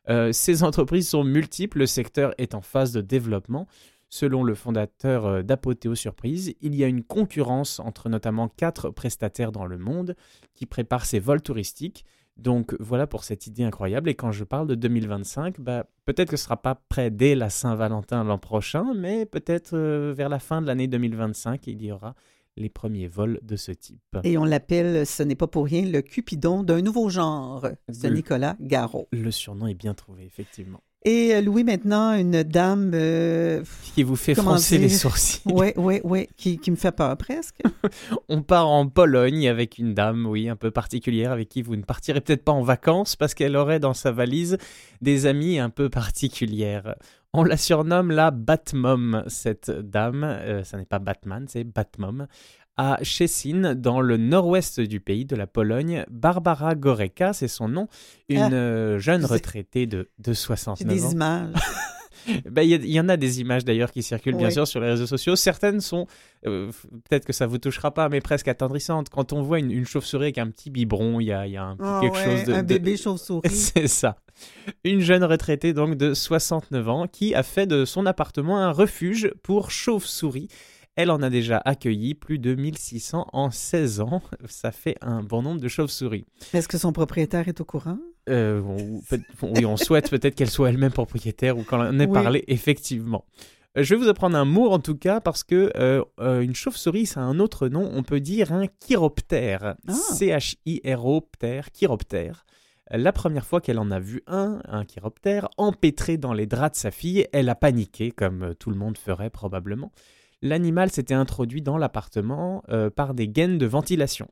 Euh, ces entreprises sont multiples, le secteur est en phase de développement. Selon le fondateur euh, d'Apothéo Surprise, il y a une concurrence entre notamment quatre prestataires dans le monde qui préparent ces vols touristiques. Donc voilà pour cette idée incroyable. Et quand je parle de 2025, bah, peut-être que ce ne sera pas prêt dès la Saint-Valentin l'an prochain, mais peut-être euh, vers la fin de l'année 2025, il y aura les premiers vols de ce type. Et on l'appelle, ce n'est pas pour rien, le Cupidon d'un nouveau genre, Le- Nicolas Garot. Le surnom est bien trouvé, effectivement. Et euh, Louis, maintenant, une dame, euh, Qui vous fait froncer les sourcils. oui, oui, oui, qui, qui me fait peur presque. On part en Pologne avec une dame, oui, un peu particulière, avec qui vous ne partirez peut-être pas en vacances parce qu'elle aurait dans sa valise des amies un peu particulières. On la surnomme la Batmom, cette dame. Euh, ça n'est pas Batman, c'est Batmom. À Szczecin, dans le nord-ouest du pays de la Pologne, Barbara Goreka, c'est son nom, une Ah, euh, jeune retraitée de, de J'ai 69 des ans. images. Ben, Il y, en a des images d'ailleurs qui circulent bien sûr sur les réseaux sociaux. Certaines sont, euh, peut-être que ça vous touchera pas, mais presque attendrissantes. Quand on voit une, une chauve-souris avec un petit biberon, il y a, il y a un, Ah quelque ouais, chose de... un de- bébé chauve-souris. C'est ça. Une jeune retraitée donc de 69 ans qui a fait de son appartement un refuge pour chauves-souris. Elle en a déjà accueilli plus de 1600 en 16 ans. Ça fait un bon nombre de chauves-souris. Est-ce que son propriétaire est au courant? Euh, on- oui, on souhaite peut-être qu'elle soit elle-même propriétaire ou qu'on en ait Oui. parlé, effectivement. Euh, Je vais vous apprendre un mot en tout cas parce que euh, euh, une chauve-souris, ça a un autre nom. On peut dire un chiroptère. Ah. C-H-I-R-O-ptère, chiroptère. La première fois qu'elle en a vu un, un chiroptère, empêtré dans les draps de sa fille, elle a paniqué, comme tout le monde ferait probablement. L'animal s'était introduit dans l'appartement euh, par des gaines de ventilation.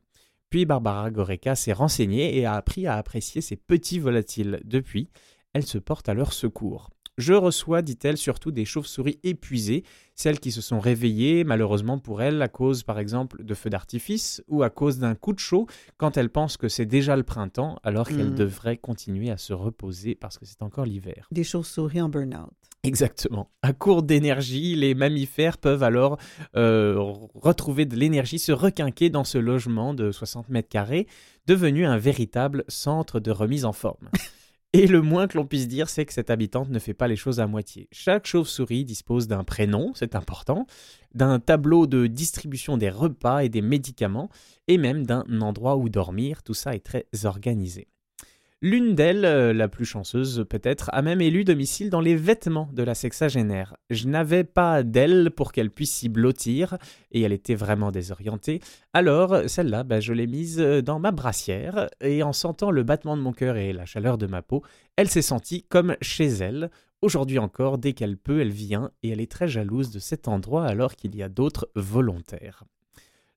Puis Barbara Goreca s'est renseignée et a appris à apprécier ces petits volatiles. Depuis, elle se porte à leur secours. Je reçois, dit-elle, surtout des chauves-souris épuisées, celles qui se sont réveillées, malheureusement pour elles, à cause par exemple de feux d'artifice ou à cause d'un coup de chaud, quand elles pensent que c'est déjà le printemps, alors qu'elles Mm. devraient continuer à se reposer parce que c'est encore l'hiver. Des chauves-souris en burn-out. Exactement. À court d'énergie, les mammifères peuvent alors euh, retrouver de l'énergie, se requinquer dans ce logement de 60 mètres carrés, devenu un véritable centre de remise en forme. Et le moins que l'on puisse dire, c'est que cette habitante ne fait pas les choses à moitié. Chaque chauve-souris dispose d'un prénom, c'est important, d'un tableau de distribution des repas et des médicaments, et même d'un endroit où dormir. Tout ça est très organisé. L'une d'elles, euh, la plus chanceuse peut-être, a même élu domicile dans les vêtements de la sexagénaire. Je n'avais pas d'aile pour qu'elle puisse s'y blottir, et elle était vraiment désorientée. Alors, celle-là, bah, je l'ai mise euh, dans ma brassière, et en sentant le battement de mon cœur et la chaleur de ma peau, elle s'est sentie comme chez elle. Aujourd'hui encore, dès qu'elle peut, elle vient, et elle est très jalouse de cet endroit alors qu'il y a d'autres volontaires.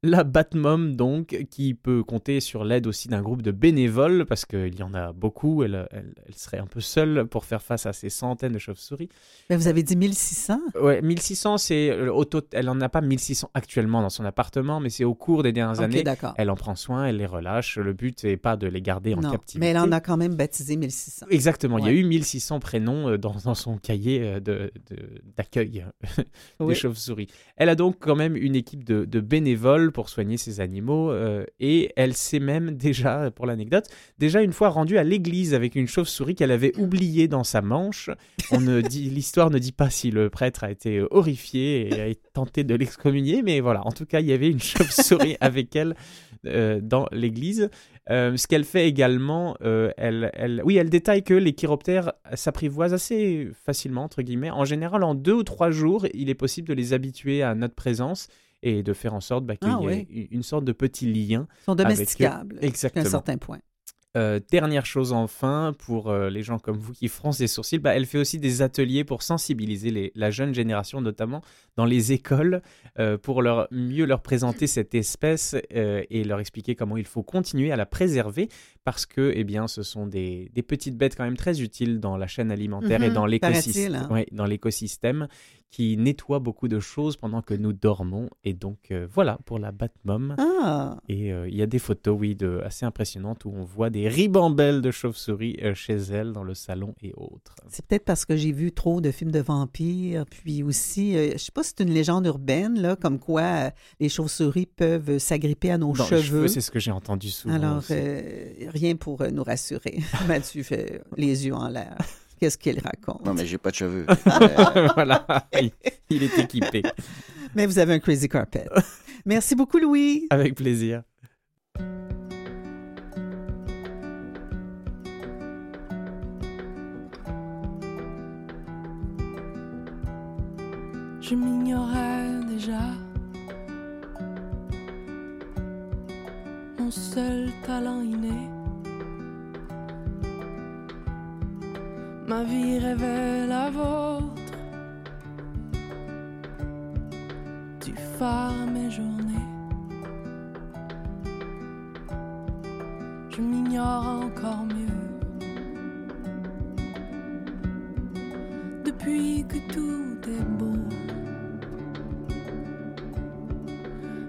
La Batmom, donc, qui peut compter sur l'aide aussi d'un groupe de bénévoles, parce qu'il y en a beaucoup, elle, elle- elle serait un peu seule pour faire face à ces centaines de chauves-souris. Mais vous avez dit 1600? Ouais, 1600, c'est euh, elle en a pas 1600 actuellement dans son appartement, mais c'est au cours des dernières Ok, années. d'accord. Elle en prend soin, elle les relâche. Le but n'est pas de les garder en Non, captivité. mais elle en a quand même baptisé 1600. Exactement, il y a eu 1600 prénoms euh, dans, dans son cahier euh, de- de- d'accueil Oui. des chauves-souris. Elle a donc quand même une équipe de, de bénévoles pour soigner ses animaux euh, et elle s'est même déjà, pour l'anecdote, déjà une fois rendue à l'église avec une chauve-souris qu'elle avait oubliée dans sa manche. On ne dit, l'histoire ne dit pas si le prêtre a été horrifié et a tenté de l'excommunier, mais voilà, en tout cas, il y avait une chauve-souris avec elle euh, dans l'église. Euh, ce qu'elle fait également, euh, elle, elle, oui, elle détaille que les chiroptères s'apprivoisent assez facilement, entre guillemets. En général, en deux ou trois jours, il est possible de les habituer à notre présence et de faire en sorte bah, qu'il Ah y ait oui. une sorte de petit lien. Ils sont domesticables Exactement. un certain point. Euh, dernière chose enfin, pour euh, les gens comme vous qui froncent les sourcils, bah, elle fait aussi des ateliers pour sensibiliser les- la jeune génération, notamment dans les écoles, euh, pour leur, mieux leur présenter cette espèce et leur expliquer comment il faut continuer à la préserver, parce que eh bien, ce sont des, des petites bêtes quand même très utiles dans la chaîne alimentaire et Mhm, dans l'écosystème, hein. ouais, dans l'écosystème qui nettoie beaucoup de choses pendant que nous dormons. Et donc euh, voilà pour la Batmom. Ah, Et euh, il y a des photos, oui, de, assez impressionnantes où on voit des ribambelles de chauves-souris euh, chez elle, dans le salon et autres. c'est peut-être parce que j'ai vu trop de films de vampires, puis aussi, je sais pas si c'est une légende urbaine, là, comme quoi les chauves-souris peuvent s'agripper à nos Dans cheveux. cheveux, c'est ce que j'ai entendu souvent. Alors, euh, rien pour euh, nous rassurer. Mathieu fait les yeux en l'air. Qu'est-ce qu'il raconte? Non, mais j'ai pas de cheveux. Euh, voilà, il, il est équipé. Mais vous avez un crazy carpet. Merci beaucoup, Louis. Avec plaisir. je m'ignorais déjà. Mon seul talent inné. Ma vie rêvait la vôtre. Du phare à mes journées. Je m'ignore encore mieux. Depuis que tout est beau.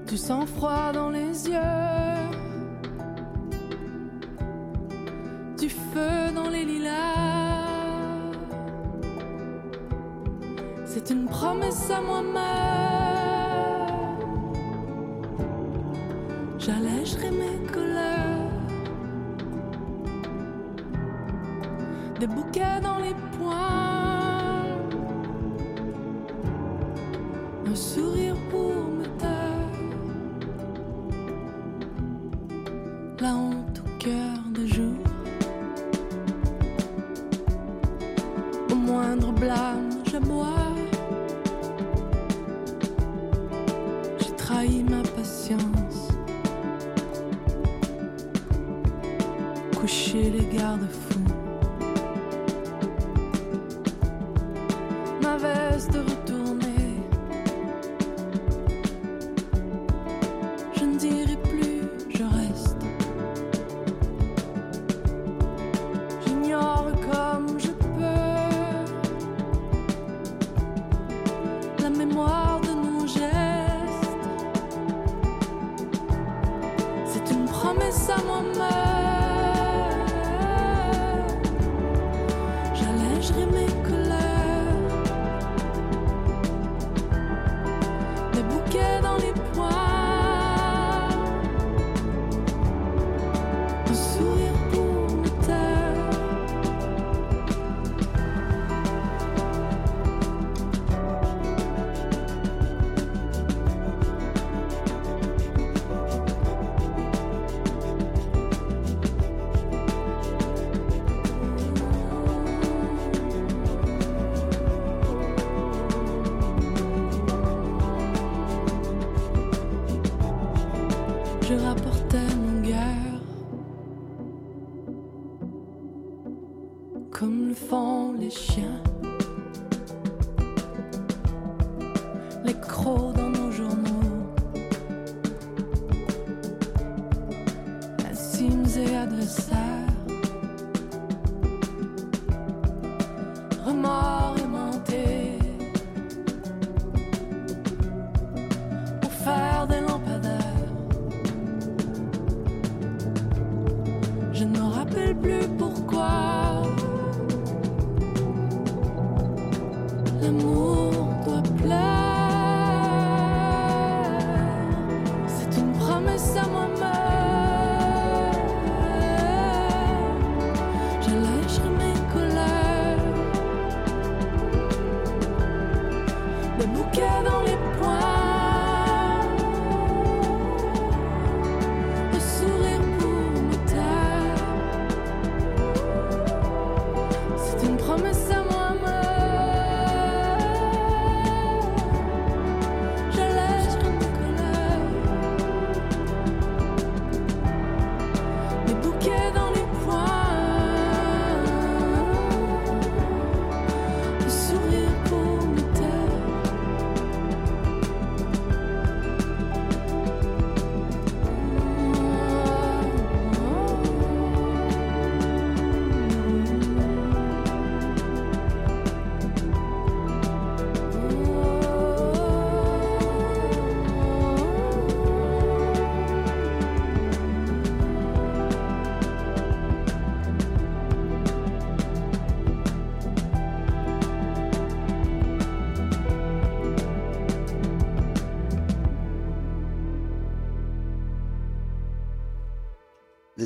Du sang-froid dans les yeux. Du feu C'est une promesse à moi-même. J'allégerai mes colères. Des bouquets dans les poings. Un sourire pour me taire. La honte au cœur de jour. Au moindre blâme, j'aboie. Coucher les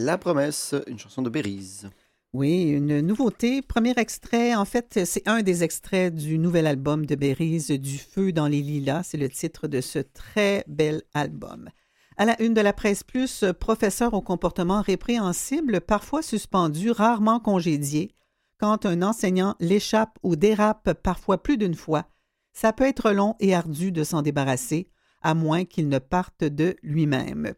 La promesse, une chanson de Bérize. Oui, une nouveauté. Premier extrait, en fait, c'est un des extraits du nouvel album de Bérize, Du feu dans les lilas. C'est le titre de ce très bel album. À la une de la presse plus, professeur au comportement répréhensible, parfois suspendu, rarement congédié. Quand un enseignant l'échappe ou dérape parfois plus d'une fois, ça peut être long et ardu de s'en débarrasser, à moins qu'il ne parte de lui-même.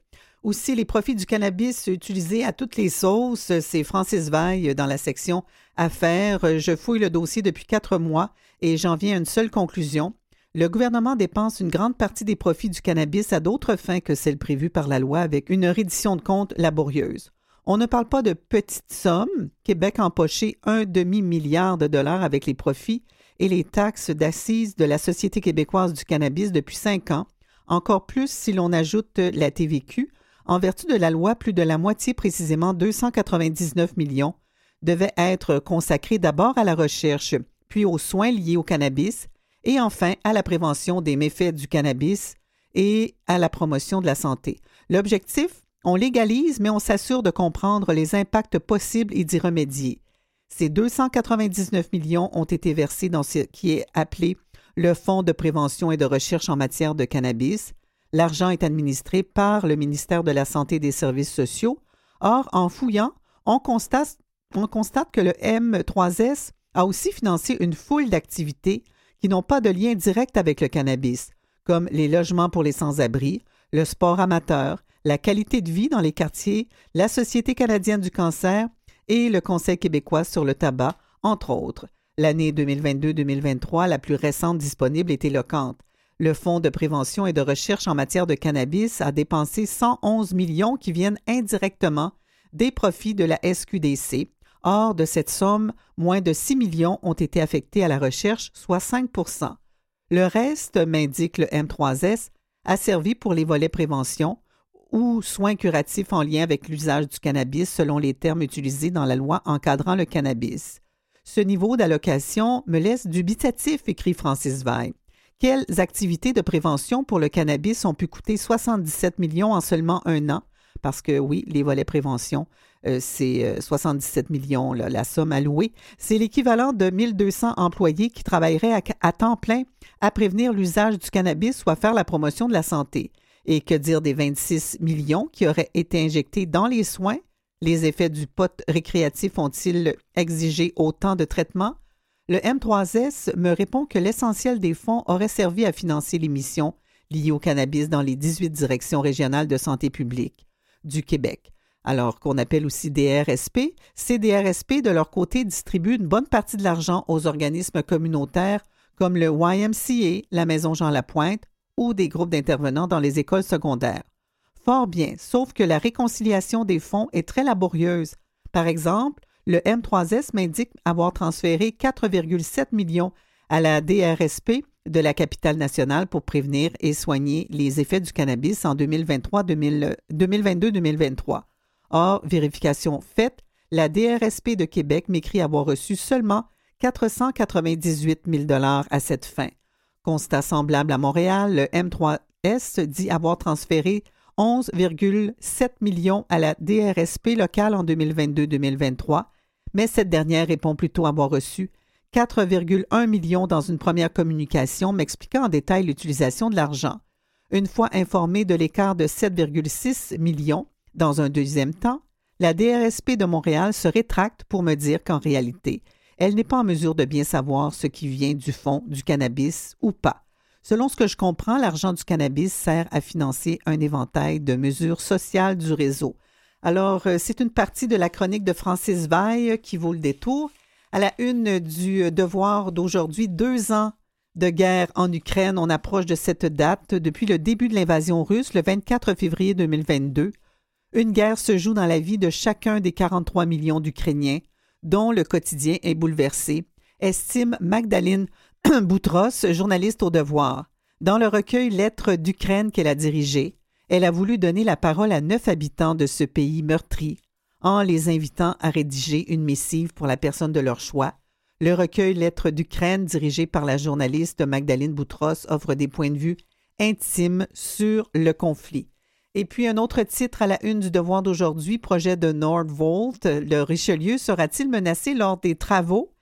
Aussi, les profits du cannabis utilisés à toutes les sauces, c'est Francis Veil dans la section Affaires. Je fouille le dossier depuis quatre mois et j'en viens à une seule conclusion. Le gouvernement dépense une grande partie des profits du cannabis à d'autres fins que celles prévues par la loi avec une reddition de comptes laborieuse. On ne parle pas de petites sommes. Québec a empoché un demi-milliard de dollars avec les profits et les taxes d'assises de la Société québécoise du cannabis depuis cinq ans, encore plus si l'on ajoute la TVQ. En vertu de la loi, plus de la moitié, précisément 299 millions, devaient être consacrés d'abord à la recherche, puis aux soins liés au cannabis, et enfin à la prévention des méfaits du cannabis et à la promotion de la santé. L'objectif, on légalise, mais on s'assure de comprendre les impacts possibles et d'y remédier. Ces 299 millions ont été versés dans ce qui est appelé le Fonds de prévention et de recherche en matière de cannabis. L'argent est administré par le ministère de la Santé et des Services sociaux. Or, en fouillant, on constate, on constate que le M3S a aussi financé une foule d'activités qui n'ont pas de lien direct avec le cannabis, comme les logements pour les sans-abri, le sport amateur, la qualité de vie dans les quartiers, la Société canadienne du cancer et le Conseil québécois sur le tabac, entre autres. L'année 2022-2023, la plus récente disponible, est éloquente. Le Fonds de prévention et de recherche en matière de cannabis a dépensé 111 millions qui viennent indirectement des profits de la SQDC. Or, de cette somme, moins de 6 millions ont été affectés à la recherche, soit 5% Le reste, m'indique le M3S, a servi pour les volets prévention ou soins curatifs en lien avec l'usage du cannabis selon les termes utilisés dans la loi encadrant le cannabis. Ce niveau d'allocation me laisse dubitatif, écrit Francis Veil. Quelles activités de prévention pour le cannabis ont pu coûter 77 millions en seulement un an? Parce que oui, les volets prévention, euh, c'est euh, 77 millions, là, la somme allouée. C'est l'équivalent de 1200 employés qui travailleraient à, à temps plein à prévenir l'usage du cannabis ou à faire la promotion de la santé. Et que dire des 26 millions qui auraient été injectés dans les soins? Les effets du pot récréatif ont-ils exigé autant de traitements? Le M3S me répond que l'essentiel des fonds aurait servi à financer les missions liées au cannabis dans les 18 directions régionales de santé publique du Québec. Alors qu'on appelle aussi DRSP, ces DRSP, de leur côté, distribuent une bonne partie de l'argent aux organismes communautaires comme le YMCA, la Maison Jean Lapointe ou des groupes d'intervenants dans les écoles secondaires. Fort bien, sauf que la réconciliation des fonds est très laborieuse. Par exemple, le M3S m'indique avoir transféré 4,7 millions à la DRSP de la capitale nationale pour prévenir et soigner les effets du cannabis en 2022-2023. Or, vérification faite, la DRSP de Québec m'écrit avoir reçu seulement 498 000 à cette fin. Constat semblable à Montréal, le M3S dit avoir transféré 11,7 millions à la DRSP locale en 2022-2023, mais cette dernière répond plutôt avoir reçu 4,1 millions dans une première communication m'expliquant en détail l'utilisation de l'argent. Une fois informé de l'écart de 7,6 millions dans un deuxième temps, la DRSP de Montréal se rétracte pour me dire qu'en réalité, elle n'est pas en mesure de bien savoir ce qui vient du fond du cannabis ou pas. Selon ce que je comprends, l'argent du cannabis sert à financer un éventail de mesures sociales du réseau. Alors, euh, c'est une partie de la chronique de Francis Veil qui vaut le détour. À la une du devoir d'aujourd'hui, deux ans de guerre en Ukraine, on approche de cette date depuis le début de l'invasion russe, le 24 février 2022. Une guerre se joue dans la vie de chacun des 43 millions d'Ukrainiens, dont le quotidien est bouleversé, estime Magdalene Boutros, journaliste au devoir. Dans le recueil Lettres d'Ukraine qu'elle a dirigé, elle a voulu donner la parole à neuf habitants de ce pays meurtri en les invitant à rédiger une missive pour la personne de leur choix. Le recueil Lettres d'Ukraine, dirigé par la journaliste Magdalene Boutros, offre des points de vue intimes sur le conflit. Et puis un autre titre à la une du devoir d'aujourd'hui, projet de Nordvolt. Le Richelieu sera-t-il menacé lors des travaux?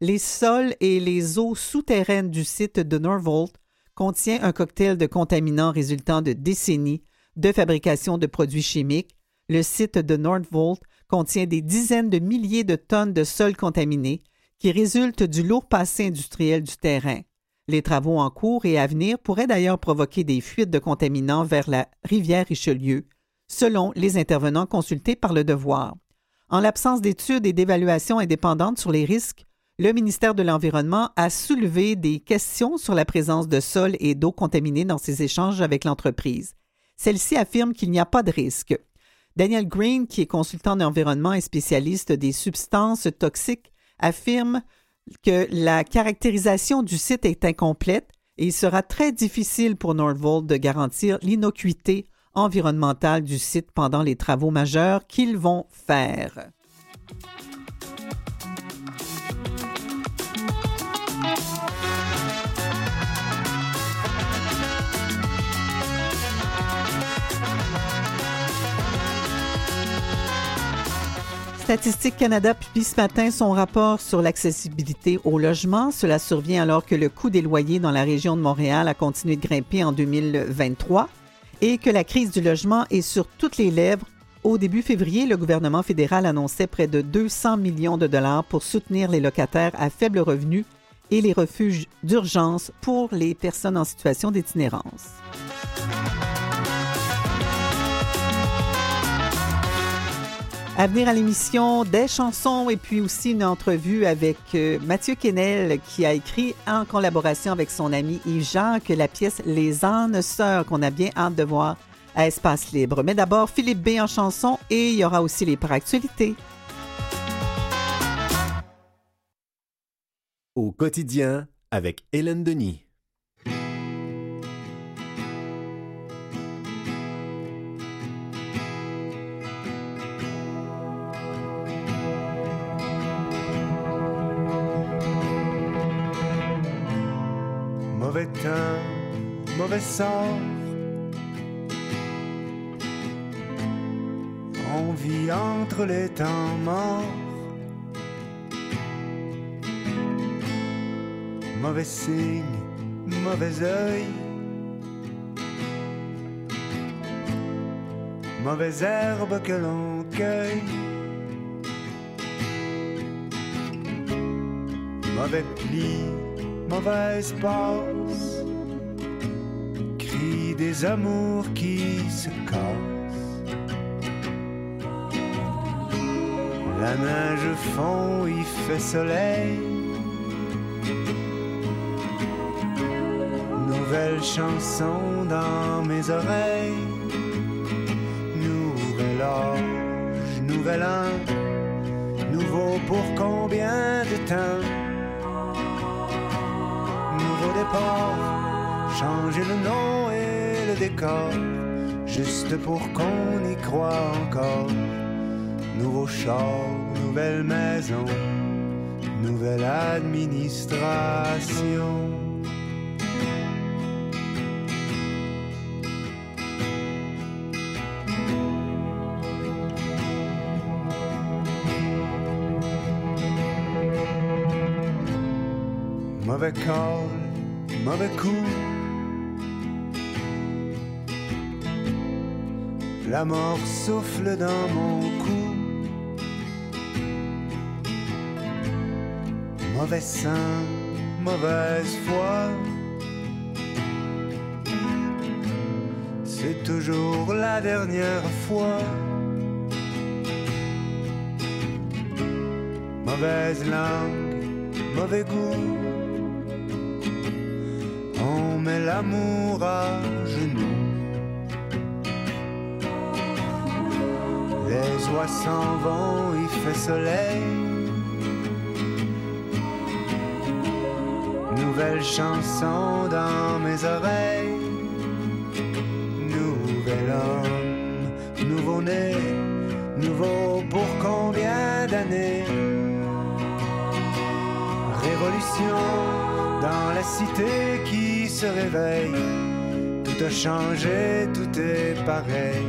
Les sols et les eaux souterraines du site de Nordvolt contient un cocktail de contaminants résultant de décennies de fabrication de produits chimiques. Le site de Nordvolt contient des dizaines de milliers de tonnes de sols contaminés qui résultent du lourd passé industriel du terrain. Les travaux en cours et à venir pourraient d'ailleurs provoquer des fuites de contaminants vers la rivière Richelieu, selon les intervenants consultés par le devoir. En l'absence d'études et d'évaluations indépendantes sur les risques, le ministère de l'Environnement a soulevé des questions sur la présence de sol et d'eau contaminés dans ses échanges avec l'entreprise. Celle-ci affirme qu'il n'y a pas de risque. Daniel Green, qui est consultant d'environnement et spécialiste des substances toxiques, affirme que la caractérisation du site est incomplète et il sera très difficile pour Nordvolt de garantir l'innocuité environnementale du site pendant les travaux majeurs qu'ils vont faire. Statistique Canada publie ce matin son rapport sur l'accessibilité au logement. Cela survient alors que le coût des loyers dans la région de Montréal a continué de grimper en 2023 et que la crise du logement est sur toutes les lèvres. Au début février, le gouvernement fédéral annonçait près de 200 millions de dollars pour soutenir les locataires à faible revenu et les refuges d'urgence pour les personnes en situation d'itinérance. À venir à l'émission, des chansons et puis aussi une entrevue avec euh, Mathieu Quesnel qui a écrit en collaboration avec son ami Yves Jacques la pièce Les ânes sœurs qu'on a bien hâte de voir à Espace Libre. Mais d'abord, Philippe B en chanson et il y aura aussi les actualités. Au quotidien avec Hélène Denis. Les temps morts. Mauvais signe, mauvais œil. Mauvaise herbe que l'on cueille. Mauvais pli, mauvaise passe. Cri des amours qui se cassent. La neige fond, il fait soleil. Nouvelle chanson dans mes oreilles. Nouvel âge, nouvel an. Nouveau pour combien de temps? Nouveau départ, changer le nom et le décor. Juste pour qu'on y croit encore. Nouveau char, nouvelle maison, nouvelle administration. Mauvais call, mauvais coup. La mort souffle dans mon cou. Mauvais mauvaise foi. C'est toujours la dernière fois. Mauvaise langue, mauvais goût. On met l'amour à genoux. Les oies s'en vont, il fait soleil. Chanson dans mes oreilles. Nouvel homme, nouveau-né, nouveau pour combien d'années? Révolution dans la cité qui se réveille. Tout a changé, tout est pareil.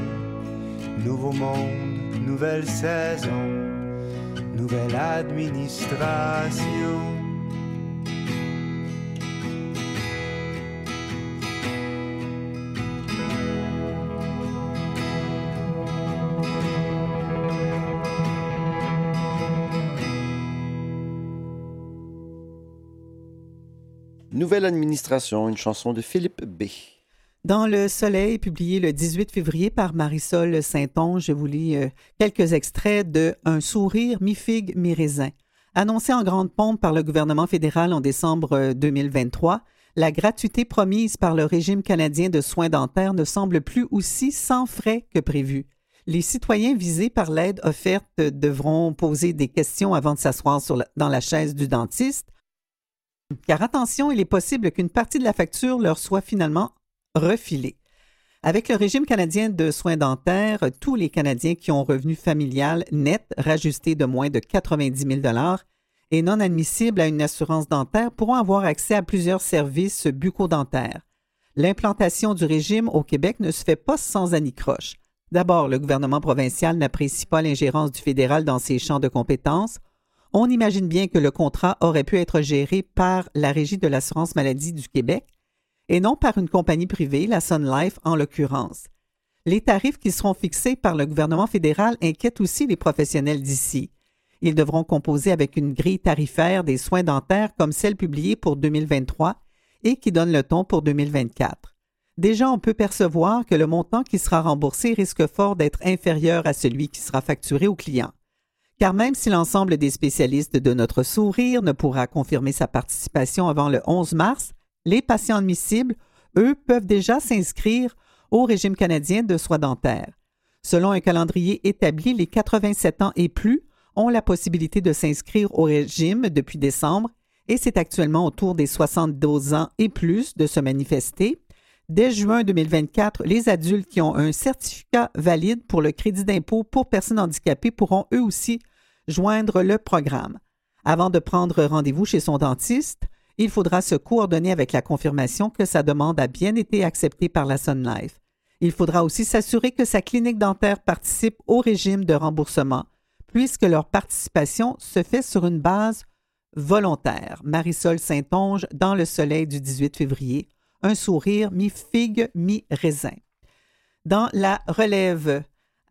Nouveau monde, nouvelle saison, nouvelle administration. Nouvelle administration, une chanson de Philippe B. Dans Le Soleil, publié le 18 février par Marisol Saint-Onge, je vous lis euh, quelques extraits de Un sourire mi-figue, mi-raisin. Annoncé en grande pompe par le gouvernement fédéral en décembre euh, 2023, la gratuité promise par le régime canadien de soins dentaires ne semble plus aussi sans frais que prévu. Les citoyens visés par l'aide offerte devront poser des questions avant de s'asseoir dans la chaise du dentiste, car attention, il est possible qu'une partie de la facture leur soit finalement refilée. Avec le régime canadien de soins dentaires, tous les Canadiens qui ont revenu familial net rajusté de moins de 90 000 et non admissibles à une assurance dentaire pourront avoir accès à plusieurs services bucco-dentaires. L'implantation du régime au Québec ne se fait pas sans anicroche. D'abord, le gouvernement provincial n'apprécie pas l'ingérence du fédéral dans ses champs de compétences. On imagine bien que le contrat aurait pu être géré par la Régie de l'assurance maladie du Québec et non par une compagnie privée, la Sun Life en l'occurrence. Les tarifs qui seront fixés par le gouvernement fédéral inquiètent aussi les professionnels d'ici. Ils devront composer avec une grille tarifaire des soins dentaires comme celle publiée pour 2023 et qui donne le ton pour 2024. Déjà, on peut percevoir que le montant qui sera remboursé risque fort d'être inférieur à celui qui sera facturé au client. Car même si l'ensemble des spécialistes de notre sourire ne pourra confirmer sa participation avant le 11 mars, les patients admissibles, eux, peuvent déjà s'inscrire au régime canadien de soins dentaires. Selon un calendrier établi, les 87 ans et plus ont la possibilité de s'inscrire au régime depuis décembre et c'est actuellement au tour des 72 ans et plus de se manifester. Dès juin 2024, les adultes qui ont un certificat valide pour le crédit d'impôt pour personnes handicapées pourront eux aussi joindre le programme. Avant de prendre rendez-vous chez son dentiste, il faudra se coordonner avec la confirmation que sa demande a bien été acceptée par la Sun Life. Il faudra aussi s'assurer que sa clinique dentaire participe au régime de remboursement, puisque leur participation se fait sur une base volontaire. Marisol Saint-Onge, dans le soleil du 18 février, un sourire mi-figue, mi-raisin. Dans la relève,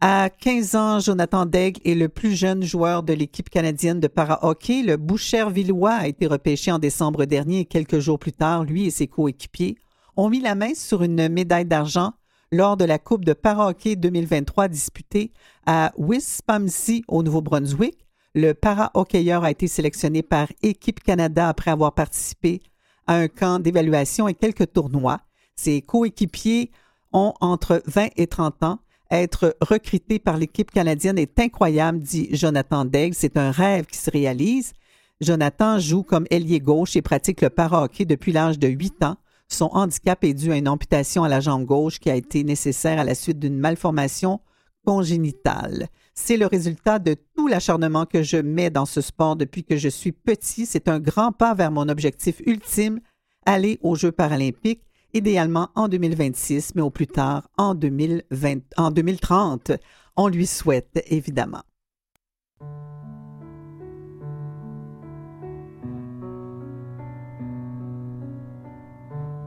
à 15 ans, Jonathan Daigle est le plus jeune joueur de l'équipe canadienne de para-hockey. Le Boucher-Villois a été repêché en décembre dernier et quelques jours plus tard, lui et ses coéquipiers ont mis la main sur une médaille d'argent lors de la Coupe de para-hockey 2023 disputée à Wisconsin au Nouveau-Brunswick. Le para-hockeyeur a été sélectionné par Équipe Canada après avoir participé à un camp d'évaluation et quelques tournois. Ses coéquipiers ont entre 20 et 30 ans. Être recruté par l'équipe canadienne est incroyable, dit Jonathan Daigle. C'est un rêve qui se réalise. Jonathan joue comme ailier gauche et pratique le para-hockey depuis l'âge de 8 ans. Son handicap est dû à une amputation à la jambe gauche qui a été nécessaire à la suite d'une malformation congénitale. C'est le résultat de tout l'acharnement que je mets dans ce sport depuis que je suis petit. C'est un grand pas vers mon objectif ultime, aller aux Jeux paralympiques, idéalement en 2026, mais au plus tard en, 2020, en 2030. On lui souhaite évidemment.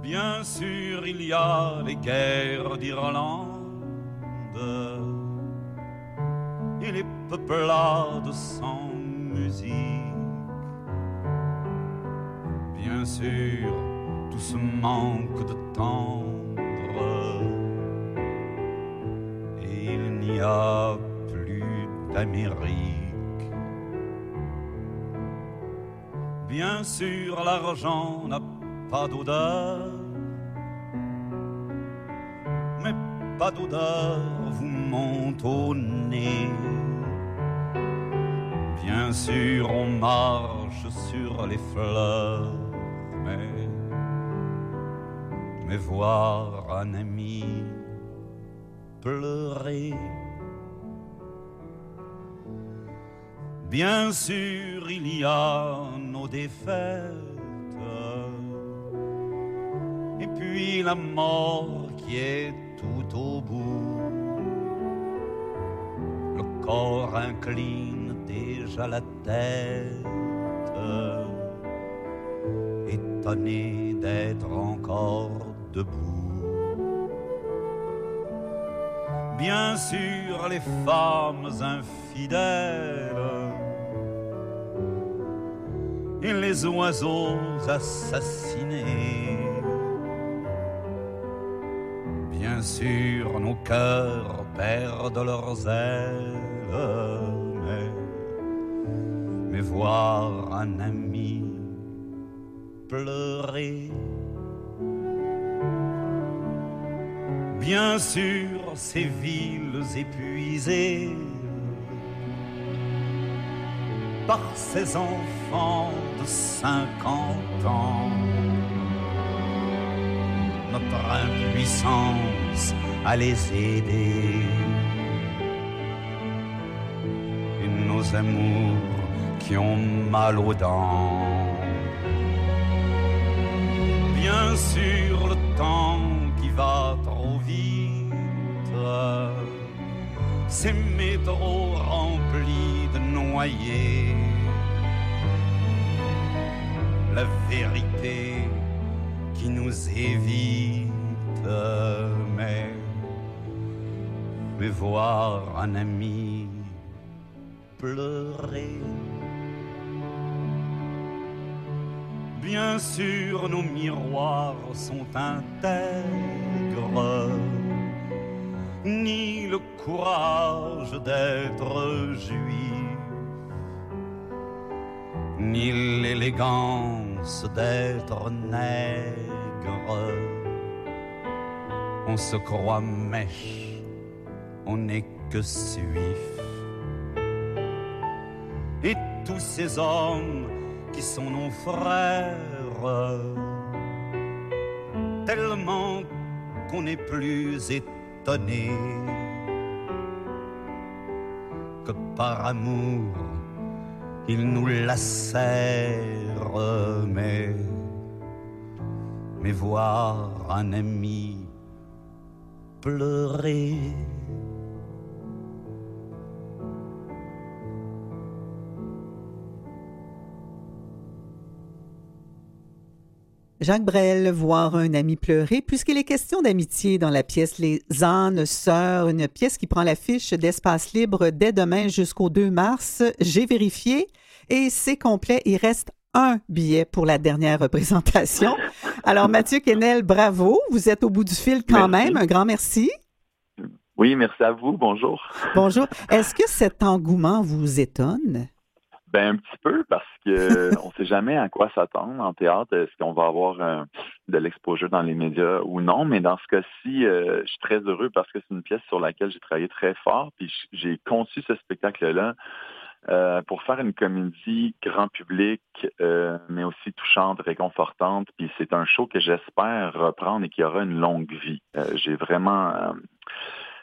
Bien sûr, il y a les guerres d'Irlande et les peuplades sans musique. Bien sûr, ce manque de tendre il n'y a plus d'Amérique. Bien sûr, l'argent n'a pas d'odeur, mais pas d'odeur vous monte au nez. Bien sûr, on marche sur les fleurs, mais voir un ami pleurer. Bien sûr, il y a nos défaites. Et puis la mort qui est tout au bout. Le corps incline déjà la tête, étonné d'être encore Bien sûr, les femmes infidèles et les oiseaux assassinés. Bien sûr, nos cœurs perdent leurs ailes, mais, mais voir un ami pleurer. Bien sûr, ces villes épuisées par ces enfants de 50 ans. Notre impuissance à les aider. Et nos amours qui ont mal aux dents. Bien sûr, le temps qui va Ces métros remplis de noyés. La vérité qui nous évite, mais, mais voir un ami pleurer. Bien sûr, nos miroirs sont intègres ni le courage d'être juif, ni l'élégance d'être nègre. On se croit mèche, on n'est que suif. Et tous ces hommes qui sont nos frères, tellement qu'on n'est plus étonné que par amour ils nous lacèrent, mais, mais voir un ami pleurer. Jacques Brel, voir un ami pleurer, puisqu'il est question d'amitié dans la pièce Les ânes sœurs, une pièce qui prend l'affiche d'Espace Libre dès demain jusqu'au 2 mars. J'ai vérifié et c'est complet. Il reste un billet pour la dernière représentation. Alors, Mathieu Kennel, bravo. Vous êtes au bout du fil quand Merci. même. Un grand merci. Oui, merci à vous. Bonjour. Bonjour. Est-ce que cet engouement vous étonne? Ben un petit peu parce que on sait jamais à quoi s'attendre en théâtre. Est-ce qu'on va avoir euh, de l'exposure dans les médias ou non? Mais dans ce cas-ci, euh, je suis très heureux parce que c'est une pièce sur laquelle j'ai travaillé très fort. Puis j'ai conçu ce spectacle-là euh, pour faire une comédie grand public, mais aussi touchante, réconfortante. Puis c'est un show que j'espère reprendre et qui aura une longue vie. J'ai vraiment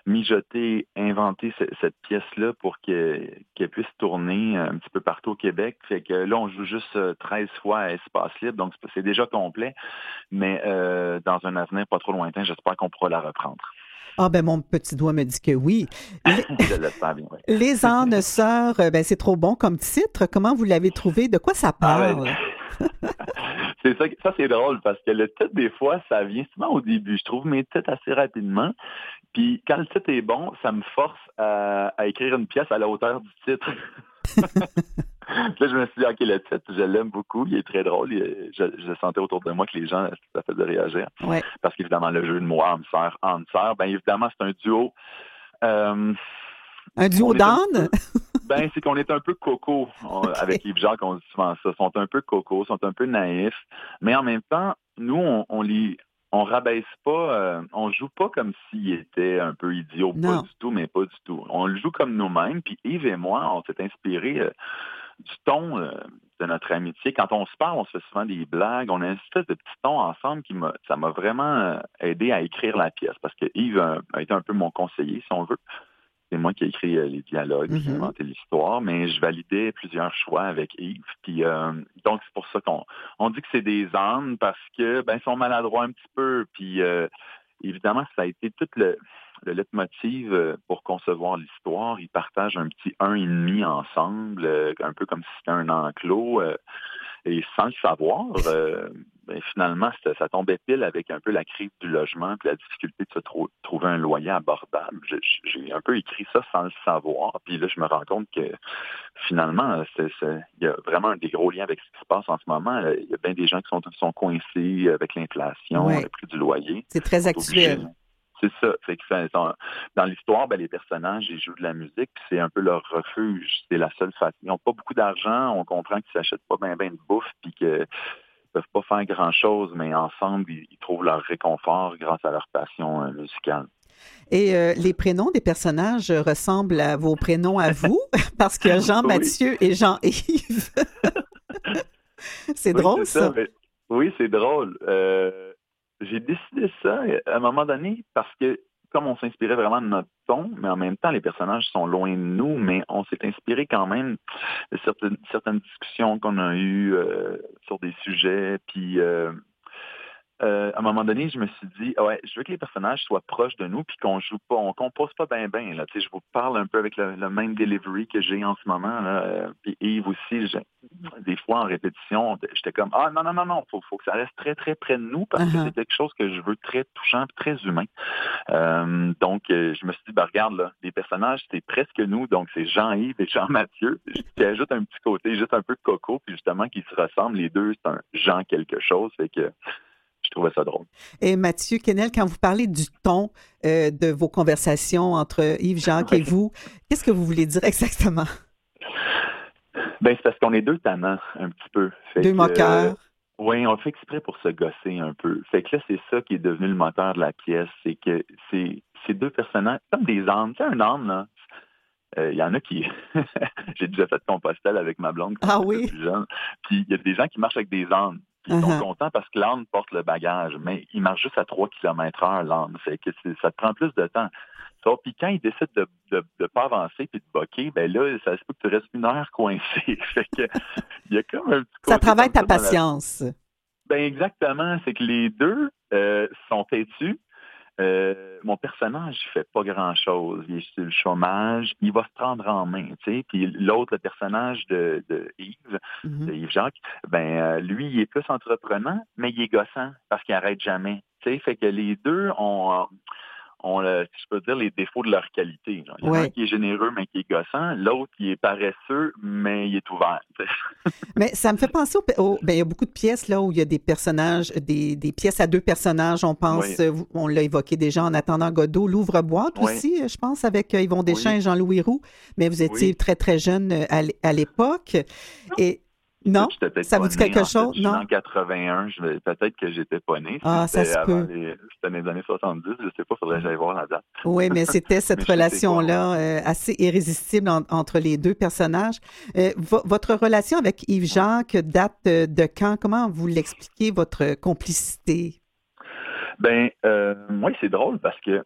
euh, mijoté, inventé ce- cette pièce-là pour qu'elle puisse tourner un petit peu partout au Québec. Fait que là, on joue juste euh, 13 fois à Espace Libre, donc c'est- déjà complet. Mais euh, dans un avenir pas trop lointain, j'espère qu'on pourra la reprendre. Ah ben mon petit doigt me dit que oui. Les, bien, oui. Les ânes sœurs, euh, ben c'est trop bon comme titre. Comment vous l'avez trouvé? De quoi ça Ah, parle? ben, c'est ça, ça c'est drôle parce que le titre, des fois, ça vient souvent au début. Je trouve mes titres assez rapidement. Puis quand le titre est bon, ça me force à, à écrire une pièce à la hauteur du titre. là, je me suis dit, OK, le titre, je l'aime beaucoup. Il est très drôle. Il- Je, je sentais autour de moi que les gens, ça faisait réagir. Ouais. Parce qu'évidemment, le jeu de mots âme sœur, âme sœur, ben évidemment, c'est un duo. euh, Un duo d'ânes? Ben, c'est qu'on est un peu coco. On- Avec Yves Jacques, on dit souvent ça. Sont un peu coco, sont un peu naïfs. Mais en même temps, nous, on, on les. On rabaisse pas, euh, on joue pas comme s'ils étaient un peu idiots, Non. pas du tout, mais pas du tout. On le joue comme nous-mêmes. Puis Yves et moi, on s'est inspiré euh, du ton euh, de notre amitié. Quand on se parle, on se fait souvent des blagues. On a une espèce de petit ton ensemble qui m'a, ça m'a vraiment euh, aidé à écrire la pièce parce que Yves a été un peu mon conseiller, si on veut. C'est moi qui ai écrit euh, les dialogues, Mhm. inventé l'histoire, mais je validais plusieurs choix avec Yves. Puis euh, donc c'est pour ça qu'on on dit que c'est des ânes parce que ben ils sont maladroits un petit peu. Puis euh, évidemment, ça a été tout le, le leitmotiv euh, pour concevoir l'histoire. Ils partagent un petit un et demi ensemble, euh, un peu comme si c'était un enclos. euh, et sans le savoir, euh, ben, finalement, ça, ça tombait pile avec un peu la crise du logement puis la difficulté de se trou- trouver un loyer abordable. J'ai- un peu écrit ça sans le savoir. Puis là, je me rends compte que finalement, il y a vraiment des gros liens avec ce qui se passe en ce moment. Il y a bien des gens qui sont, sont coincés avec l'inflation, Ouais. le prix du loyer. C'est très actuel. C'est ça. Fait que ça- dans l'histoire, ben, les personnages, ils jouent de la musique, puis c'est un peu leur refuge. C'est la seule façon. Ils n'ont pas beaucoup d'argent. On comprend qu'ils s'achètent pas bien ben de bouffe, puis qu'ils peuvent pas faire grand-chose, mais ensemble, ils, ils trouvent leur réconfort grâce à leur passion euh, musicale. Et euh, les prénoms des personnages ressemblent à vos prénoms à vous, parce a Jean-Mathieu et Jean-Yves. c'est Oui, drôle, c'est ça. mais- oui, c'est drôle. Euh, j'ai décidé ça à un moment donné parce que comme on s'inspirait vraiment de notre ton, mais en même temps, les personnages sont loin de nous, mais on s'est inspiré quand même de certaines, discussions qu'on a eues euh, sur des sujets. Puis euh, euh, à un moment donné, je me suis dit, ouais, je veux que les personnages soient proches de nous, puis qu'on joue pas, on compose pas bien bien. Là, Tu sais, je vous parle un peu avec le, le même delivery que j'ai en ce moment. Là, puis Yves aussi, j'ai- des fois en répétition, j'étais comme, ah non non non non, faut, faut que ça reste très très près de nous parce que Uh-huh. c'est quelque chose que je veux très touchant, très humain. Euh, donc euh, je me suis dit, bah regarde là, les personnages c'est presque nous, donc c'est Jean-Yves et Jean-Mathieu. Tu ajoutes un petit côté, juste un peu coco, puis justement qui se ressemblent les deux, c'est un Jean quelque chose, fait que je trouvais ça drôle. Et Mathieu Kennel, quand vous parlez du ton euh, de vos conversations entre Yves Jacques et vous, qu'est-ce que vous voulez dire exactement? Ben, c'est parce qu'on est deux tannants, un petit peu. Fait Deux que, moqueurs. euh, oui, on fait exprès pour se gosser un peu. Fait que là, c'est ça qui est devenu le moteur de la pièce. C'est que c'est ces deux personnages, comme des ânes. Tu sais, un âne, là, euh, il y en a qui. J'ai déjà fait de Compostelle avec ma blonde quand Ah j'étais oui? plus jeune. Puis il y a des gens qui marchent avec des ânes. Puis ils sont Uh-huh. contents parce que l'âne porte le bagage, mais il marche juste à 3 km heure, l'âne. Que ça te prend plus de temps. Sauf puis quand il décide de de, de pas avancer puis de boquer, ben là, ça se peut que tu restes une heure coincé. fait que il y a comme un petit Ça travaille ta la- patience. ben exactement, c'est que les deux euh, sont têtus. Euh, mon personnage, il fait pas grand-chose. Il est sur le chômage. Il va se prendre en main, tu sais. Puis l'autre, le personnage de, de Yves, Mhm. de Yves Jacques, ben euh, lui, il est plus entreprenant, mais il est gossant parce qu'il arrête jamais. Tu sais, fait que les deux ont, ont le- si je peux dire, les défauts de leur qualité. là. Il y en a Ouais. un qui est généreux, mais qui est gossant. L'autre, qui est paresseux, mais il est ouvert. Mais ça me fait penser au, au- ben, il y a beaucoup de pièces là où il y a des personnages, des, des pièces à deux personnages. On pense, Oui. euh, on l'a évoqué déjà en attendant Godot, l'ouvre-boîte Oui. aussi, euh, je pense, avec euh, Yvon Deschamps Oui. et Jean-Louis Roux. Mais vous étiez très, très jeune à à l'époque. Et non, ça vous dit quelque en fait. chose? Non? en 81, je vais- peut-être que j'étais pas né. Ah, ça se peut. C'était dans les années 70, je sais pas, faudrait que j'aille voir la date. Oui, mais c'était cette relation-là euh, assez irrésistible en- entre les deux personnages. Euh, vo- votre relation avec Yves-Jacques date euh, de quand? Comment vous l'expliquez, votre complicité? Ben, euh, moi, c'est drôle parce que, tu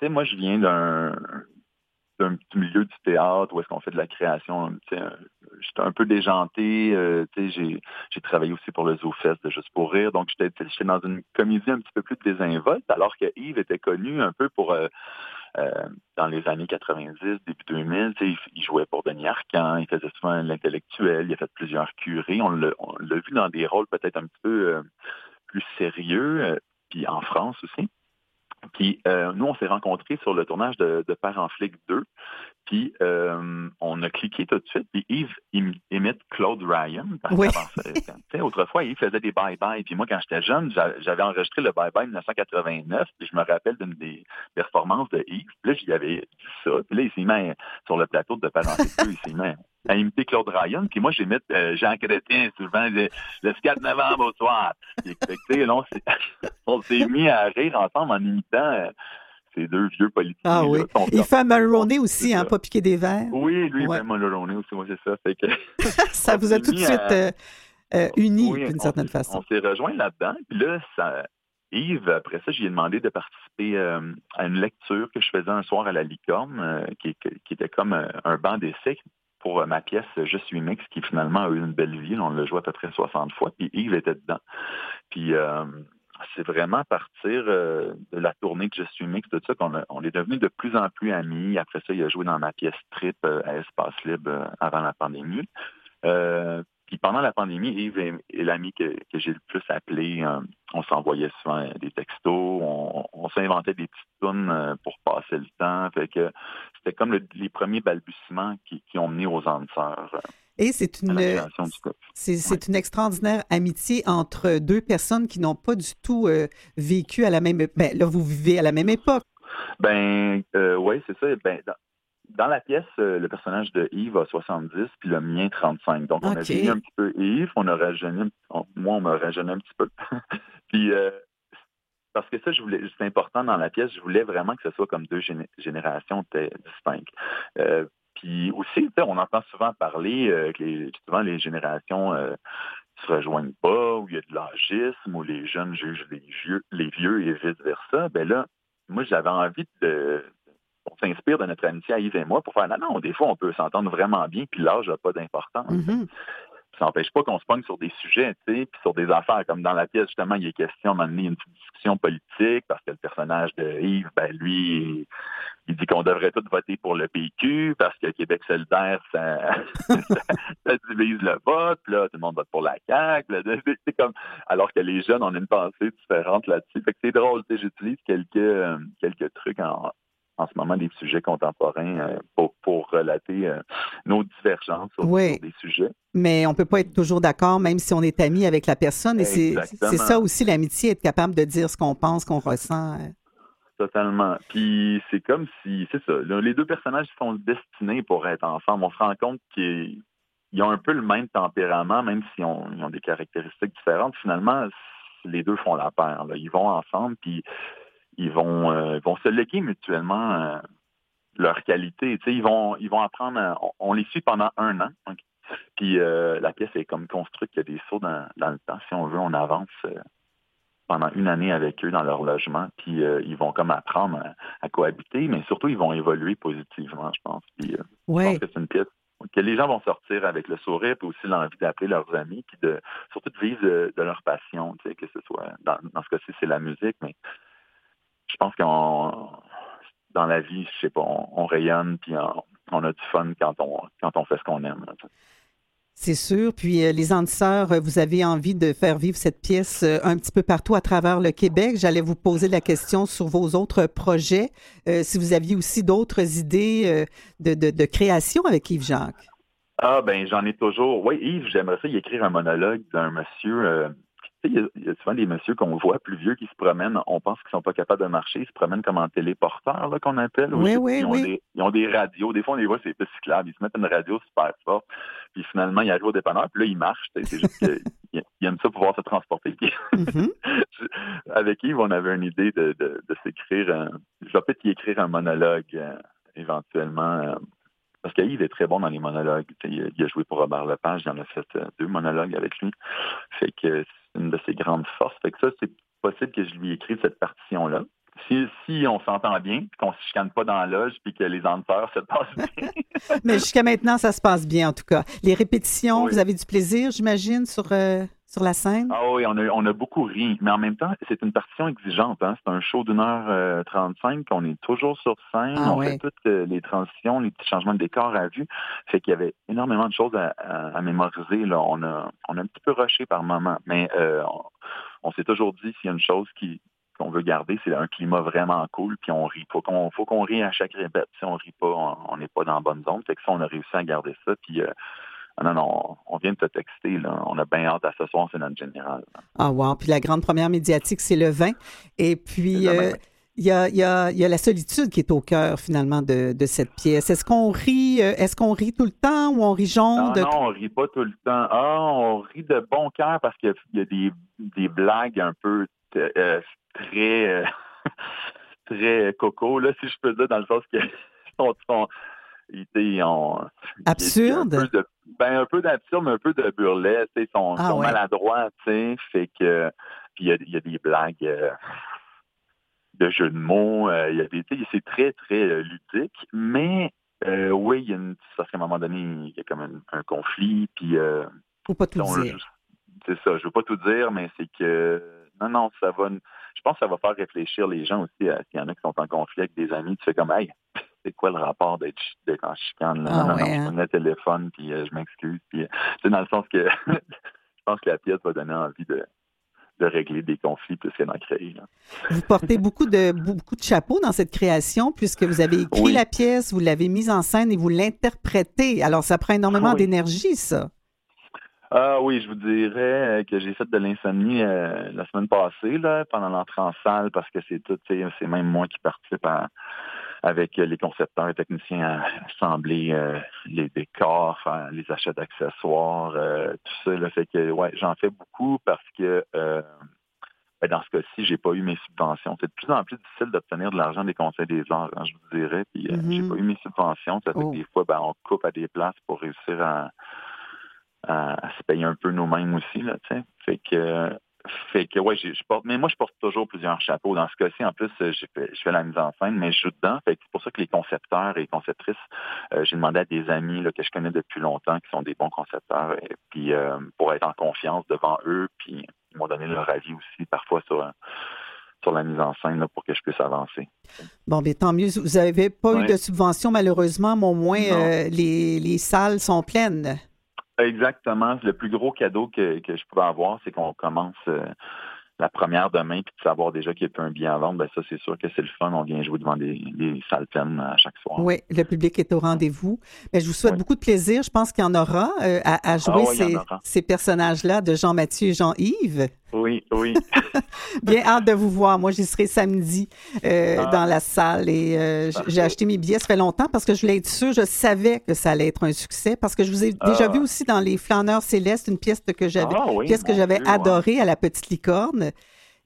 sais, moi, je viens d'un d'un petit milieu du théâtre où est-ce qu'on fait de la création. J'étais un peu déjanté. euh, j'ai j'ai travaillé aussi pour le ZooFest de Juste pour rire. Donc, j'étais dans une comédie un petit peu plus désinvolte, alors que Yves était connu un peu pour... euh, euh, dans les années 90, début 2000, tu sais, il, il jouait pour Denis Arcand, il faisait souvent l'intellectuel, il a fait plusieurs curés. On l'a on l'a vu dans des rôles peut-être un petit peu euh, plus sérieux, euh, puis en France aussi. Puis euh, nous, on s'est rencontrés sur le tournage de, de Père en flic 2. Puis euh, on a cliqué tout de suite. Puis Yves im- imite Claude Ryan. Parce Oui. autrefois, Yves faisait des bye-bye. Puis moi, quand j'étais jeune, j'a- j'avais enregistré le bye-bye 1989. Puis je me rappelle d'une des performances de Yves. Puis là, j'y avais dit ça. Puis là, il s'est mis sur le plateau de Père en flic 2. Il s'est mis à imiter Claude Ryan. Puis moi, j'imite euh, Jean Chrétien souvent le, le 4 novembre au soir. Puis, on s'est- mis à rire ensemble en imitant euh, ces deux vieux politiciens. Ah oui. là. Un Mulroney aussi, hein, pas piquer des verres. Oui, lui, Ouais. le aussi, moi, c'est ça. Fait que, Ça vous a tout de suite à- euh, euh, unis Oui, d'une certaine façon. On s'est rejoint là-dedans. Puis là, ça, Yves, après ça, j'ai demandé de participer euh, à une lecture que je faisais un soir à la Licorne, euh, qui, qui était comme un banc d'essai pour euh, ma pièce Je suis mix, qui finalement a eu une belle vie. On l'a joué à peu près 60 fois, puis Yves était dedans. Puis euh, c'est vraiment à partir euh, de la tournée de Je suis mix, tout ça, qu'on est devenus de plus en plus amis. Après ça, il a joué dans ma pièce Trip euh, à Espace Libre euh, avant la pandémie. Euh, puis pendant la pandémie, Yves est, est l'ami que, que j'ai le plus appelé. Euh, on s'envoyait souvent des textos, on, on s'inventait des petites tunes euh, pour passer le temps. Fait que c'était comme le- les premiers balbutiements qui, qui ont mené aux âmes sœurs euh, Et c'est une, c'est, une extraordinaire amitié entre deux personnes qui n'ont pas du tout euh, vécu à la même... Ben, là, vous vivez à la même époque. Ben, euh, oui, c'est ça. Ben, dans, dans la pièce, euh, le personnage de Yves a 70, puis le mien 35. Donc, on a vieilli un petit peu Yves, on a rajeuni, un- on- moi, on m'a rajeuni un petit peu. puis, euh, parce que ça, je voulais, c'est important dans la pièce, je voulais vraiment que ce soit comme deux géné- générations distinctes. Euh, puis aussi, on entend souvent parler euh, que les, souvent les générations euh, se rejoignent pas, où il y a de l'âgisme, où les jeunes jugent les vieux, les vieux et vice-versa. Ben là, moi, j'avais envie de. On s'inspire de notre amitié à Yves et moi pour faire non, non, des fois, on peut s'entendre vraiment bien, puis l'âge n'a pas d'importance. Mhm. Ça n'empêche pas qu'on se pogne sur des sujets, tu sais, puis sur des affaires. Comme dans la pièce, justement, il est question d'amener une petite discussion politique, parce que le personnage de Yves, ben lui, il dit qu'on devrait tous voter pour le PQ, parce que Québec solidaire, ça, ça, ça divise le vote, puis là, tout le monde vote pour la CAQ. c'est comme, alors que les jeunes, on a une pensée différente là-dessus. Fait que c'est drôle, j'utilise quelques, euh, quelques trucs en, en ce moment des sujets contemporains euh, pour, pour relater euh, nos divergences sur, Oui. sur des sujets. Mais on peut pas être toujours d'accord, même si on est ami avec la personne. Et c'est ça aussi l'amitié, être capable de dire ce qu'on pense, qu'on ressent. euh. Totalement. Puis c'est comme si, c'est ça, les deux personnages sont destinés pour être ensemble. On se rend compte qu'ils ils ont un peu le même tempérament, même s'ils ont, ils ont des caractéristiques différentes. Finalement, les deux font la paire. là. Ils vont ensemble, puis ils vont, euh, ils vont se léguer mutuellement euh, leurs qualités. Tu sais, ils vont, ils vont apprendre. à- on, on les suit pendant un an. Puis euh, la pièce est comme construite, il y a des sauts dans, dans le temps. Si on veut, on avance. euh, pendant une année avec eux dans leur logement, puis euh, ils vont comme apprendre à, à cohabiter, mais surtout ils vont évoluer positivement, je pense. Puis, euh, Je pense que c'est une pièce que les gens vont sortir avec le sourire, puis aussi l'envie d'appeler leurs amis, puis de surtout de vivre de, de leur passion, tu sais, que ce soit dans, dans ce cas-ci c'est la musique, mais je pense qu'on dans la vie, je sais pas, on, on rayonne, puis on, on a du fun quand on quand on fait ce qu'on aime. là. C'est sûr. Puis euh, les Antiseurs, euh, vous avez envie de faire vivre cette pièce euh, un petit peu partout à travers le Québec. J'allais vous poser la question sur vos autres projets, euh, si vous aviez aussi d'autres idées de, de- de création avec Yves Jacques. Ah ben j'en ai toujours. Oui, Yves, j'aimerais ça y écrire un monologue d'un monsieur. Sais, il y, a- il y a souvent des messieurs qu'on voit plus vieux qui se promènent, on pense qu'ils sont pas capables de marcher, ils se promènent comme en téléporteur, là, qu'on appelle. Oui, Ils- oui, ils ont oui. Des, ils ont des radios. Des fois, on les voit, c'est pas cyclable. Ils se mettent une radio super forte. Puis finalement, ils arrivent au dépanneur, puis là, ils marchent. C'est juste qu'ils ils aiment ça pouvoir se transporter. Puis Mhm. avec Yves, on avait une idée de, de, de s'écrire. un- Je vais peut-être y écrire un monologue euh, éventuellement. euh, parce que Yves est très bon dans les monologues. Il a, il a joué pour Robert Lepage, il en a fait euh, deux monologues avec lui. Fait que c'est une de ses grandes forces. Fait que ça, c'est possible que je lui écrive cette partition-là. Si, si on s'entend bien, qu'on ne se chicane pas dans la loge, puis que les auditeurs se passent bien. Mais jusqu'à maintenant, ça se passe bien en tout cas. Les répétitions, Oui. vous avez du plaisir, j'imagine, sur, euh, sur la scène? Ah oui, on a, on a beaucoup ri. Mais en même temps, c'est une partition exigeante. Hein? C'est un show d'une heure euh, 35. On est toujours sur scène. Ah on ouais. fait toutes euh, les transitions, les petits changements de décor à vue. Fait qu'il y avait énormément de choses à, à- à mémoriser. Là. On, a, on a un petit peu rushé par moment. Mais euh, on, on s'est toujours dit s'il y a une chose qui qu'on veut garder, c'est un climat vraiment cool, puis on rit. Faut qu'on faut qu'on rie à chaque répète. Si on rit pas, on- on n'est pas dans la bonne zone. Fait que ça, on a réussi à garder ça. Puis euh, ah non, non, on vient de te texter, là. On a bien hâte à ce soir, c'est notre général. Ah, wow. Puis la grande première médiatique, c'est le vin. Et puis, euh, il y, a, il y a- il y a la solitude qui est au cœur, finalement, de, de cette pièce. Est-ce qu'on rit, euh, est-ce qu'on rit tout le temps ou on rit jaune? Non, de- non, on rit pas tout le temps. Ah, on rit de bon cœur parce qu'il y a des, des blagues un peu euh, très euh, très coco, là, si je peux dire, dans le sens que ils, ont Absurde? Un peu de, ben, un peu d'absurde, mais un peu de burlesque. Ils sont, Ah sont ouais. maladroits, tu sais. Fait que puis il y a, il y a des blagues euh, de jeux de mots. euh, il y a des, c'est très, très euh, ludique. Mais euh, oui, il y a une, parce qu'à un moment donné, il y a comme un, un conflit. Puis euh, Faut pas tout on- dire. c'est ça, je veux pas tout dire, mais c'est que non, non, ça va. Je pense que ça va faire réfléchir les gens aussi à s'il y en a qui sont en conflit avec des amis. Tu fais comme hey, c'est quoi le rapport d'être en chicane là? Ah non, non, ouais, non, je hein? le téléphone puis euh, je m'excuse. Puis euh, c'est dans le sens que je pense que la pièce va donner envie de, de régler des conflits plus que d'en créer. là. Vous portez beaucoup de, beaucoup de chapeaux dans cette création puisque vous avez écrit Oui. la pièce, vous l'avez mise en scène et vous l'interprétez. Alors, ça prend énormément Oui. d'énergie, ça. Ah oui, je vous dirais euh, que j'ai fait de l'insomnie euh, la semaine passée, là, pendant l'entrée en salle, parce que c'est tout, c'est même moi qui participe à- avec les concepteurs et techniciens à assembler euh, les décors, faire les achats d'accessoires, euh, tout ça. Là, fait que ouais, j'en fais beaucoup parce que euh, ben, dans ce cas-ci, j'ai pas eu mes subventions. C'est de plus en plus difficile d'obtenir de l'argent des conseils des arts, hein, je vous dirais. Puis euh, Mhm. j'ai pas eu mes subventions. Ça fait Oh. que des fois, ben, on coupe à des places pour réussir à, à, à se payer un peu nous-mêmes aussi, là. Fait que, fait que, ouais, je porte, mais moi, je porte toujours plusieurs chapeaux. Dans ce cas-ci, en plus, euh, j'ai fait- je fais la mise en scène, mais je joue dedans. Fait que c'est pour ça que les concepteurs et conceptrices, euh, j'ai demandé à des amis, là, que je connais depuis longtemps, qui sont des bons concepteurs, et puis, euh, pour être en confiance devant eux, puis ils m'ont donné leur avis aussi, parfois, sur, euh, sur la mise en scène, là, pour que je puisse avancer. Bon, bien, tant mieux. Vous n'avez pas eu de subvention, malheureusement, mais au moins, les, les salles sont pleines. Exactement. Le plus gros cadeau que, que je pouvais avoir, c'est qu'on commence euh, la première demain, puis de savoir déjà qu'il y a plus un billet à vendre, ben ça, c'est sûr que c'est le fun. On vient jouer devant des, des salles pleines à chaque soir. Oui, le public est au rendez-vous. Mais je vous souhaite Oui. beaucoup de plaisir. Je pense qu'il y en aura euh, à, à jouer Ah oui, en ces, ces personnages-là de Jean-Mathieu et Jean-Yves. Oui, oui. Bien hâte de vous voir. Moi, j'y serai samedi euh, Ah. dans la salle et euh, j'ai acheté mes billets. Ça fait longtemps parce que je voulais être sûre. Je savais que ça allait être un succès parce que je vous ai déjà Ah. vu aussi dans Les Flâneurs Célestes, une pièce que j'avais, Ah oui, pièce que mon j'avais Dieu, ouais. adorée à la Petite Licorne.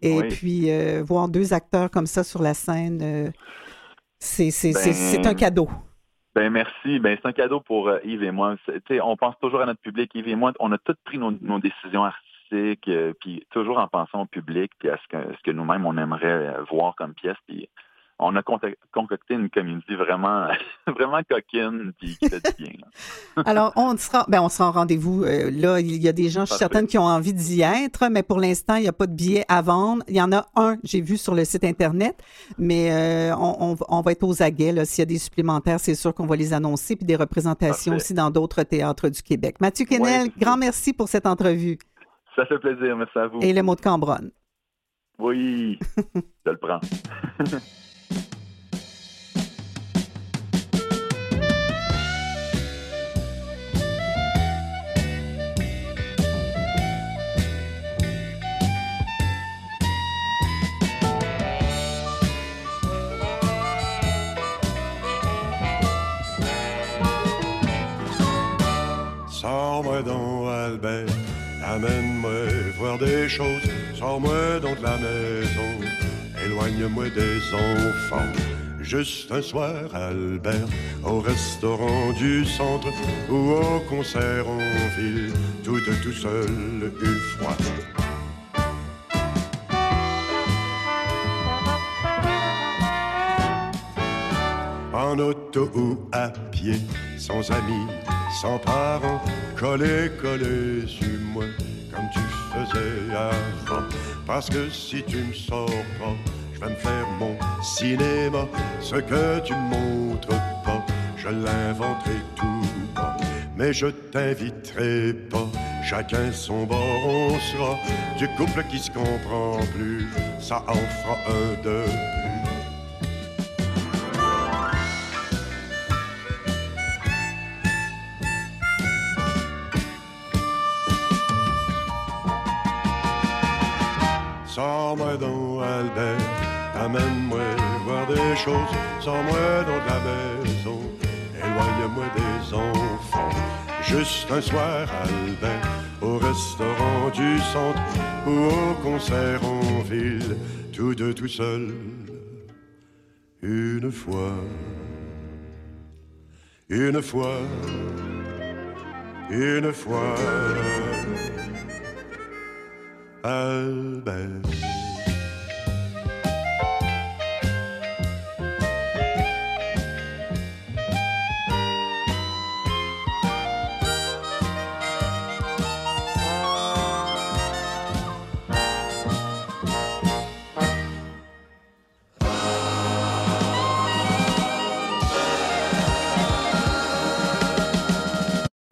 Et Oui. puis, euh, voir deux acteurs comme ça sur la scène, c'est, Ben, c'est un cadeau. Ben merci. Ben c'est un cadeau pour euh, Yves et moi. On pense toujours à notre public. Yves et moi, on a tous pris nos, nos décisions artistiques, euh, puis toujours en pensant au public, puis à ce que, ce que nous-mêmes on aimerait euh, voir comme pièce. Puis on a concocté une comédie vraiment, vraiment coquine, puis qui fait du bien. Alors, on sera, ben, on sera en rendez-vous. euh, là, il y a des gens, je suis certaine, qui ont envie d'y être, mais pour l'instant, il n'y a pas de billets à vendre. Il y en a un, j'ai vu sur le site Internet, mais euh, on, on- on va être aux aguets. S'il y a des supplémentaires, c'est sûr qu'on va les annoncer, puis des représentations Parfait. aussi dans d'autres théâtres du Québec. Mathieu Kennel, Ouais. grand merci pour cette entrevue. Ça fait plaisir. Merci à vous. Et le mot de Cambronne. Oui, je le prends. Sors-moi donc, Albert, amène-moi voir des choses. Sors-moi donc de la maison, éloigne-moi des enfants. Juste un soir, Albert, au restaurant du centre ou au concert en ville, tout de tout seul une fois. En auto ou à pied, sans amis, sans parents, collé, collé sur moi, comme tu faisais avant. Parce que si tu me sors pas, je vais me faire mon cinéma. Ce que tu me montres pas, je l'inventerai tout bas. Mais je t'inviterai pas, chacun son bord, on sera du couple qui se comprend plus. Ça en fera un de plus. Sors-moi donc, Albert, amène-moi voir des choses. Sors-moi donc de la maison, éloigne-moi des enfants. Juste un soir, Albert, au restaurant du centre ou au concert en ville, tous deux tout seuls. Une fois, une fois, une fois. Au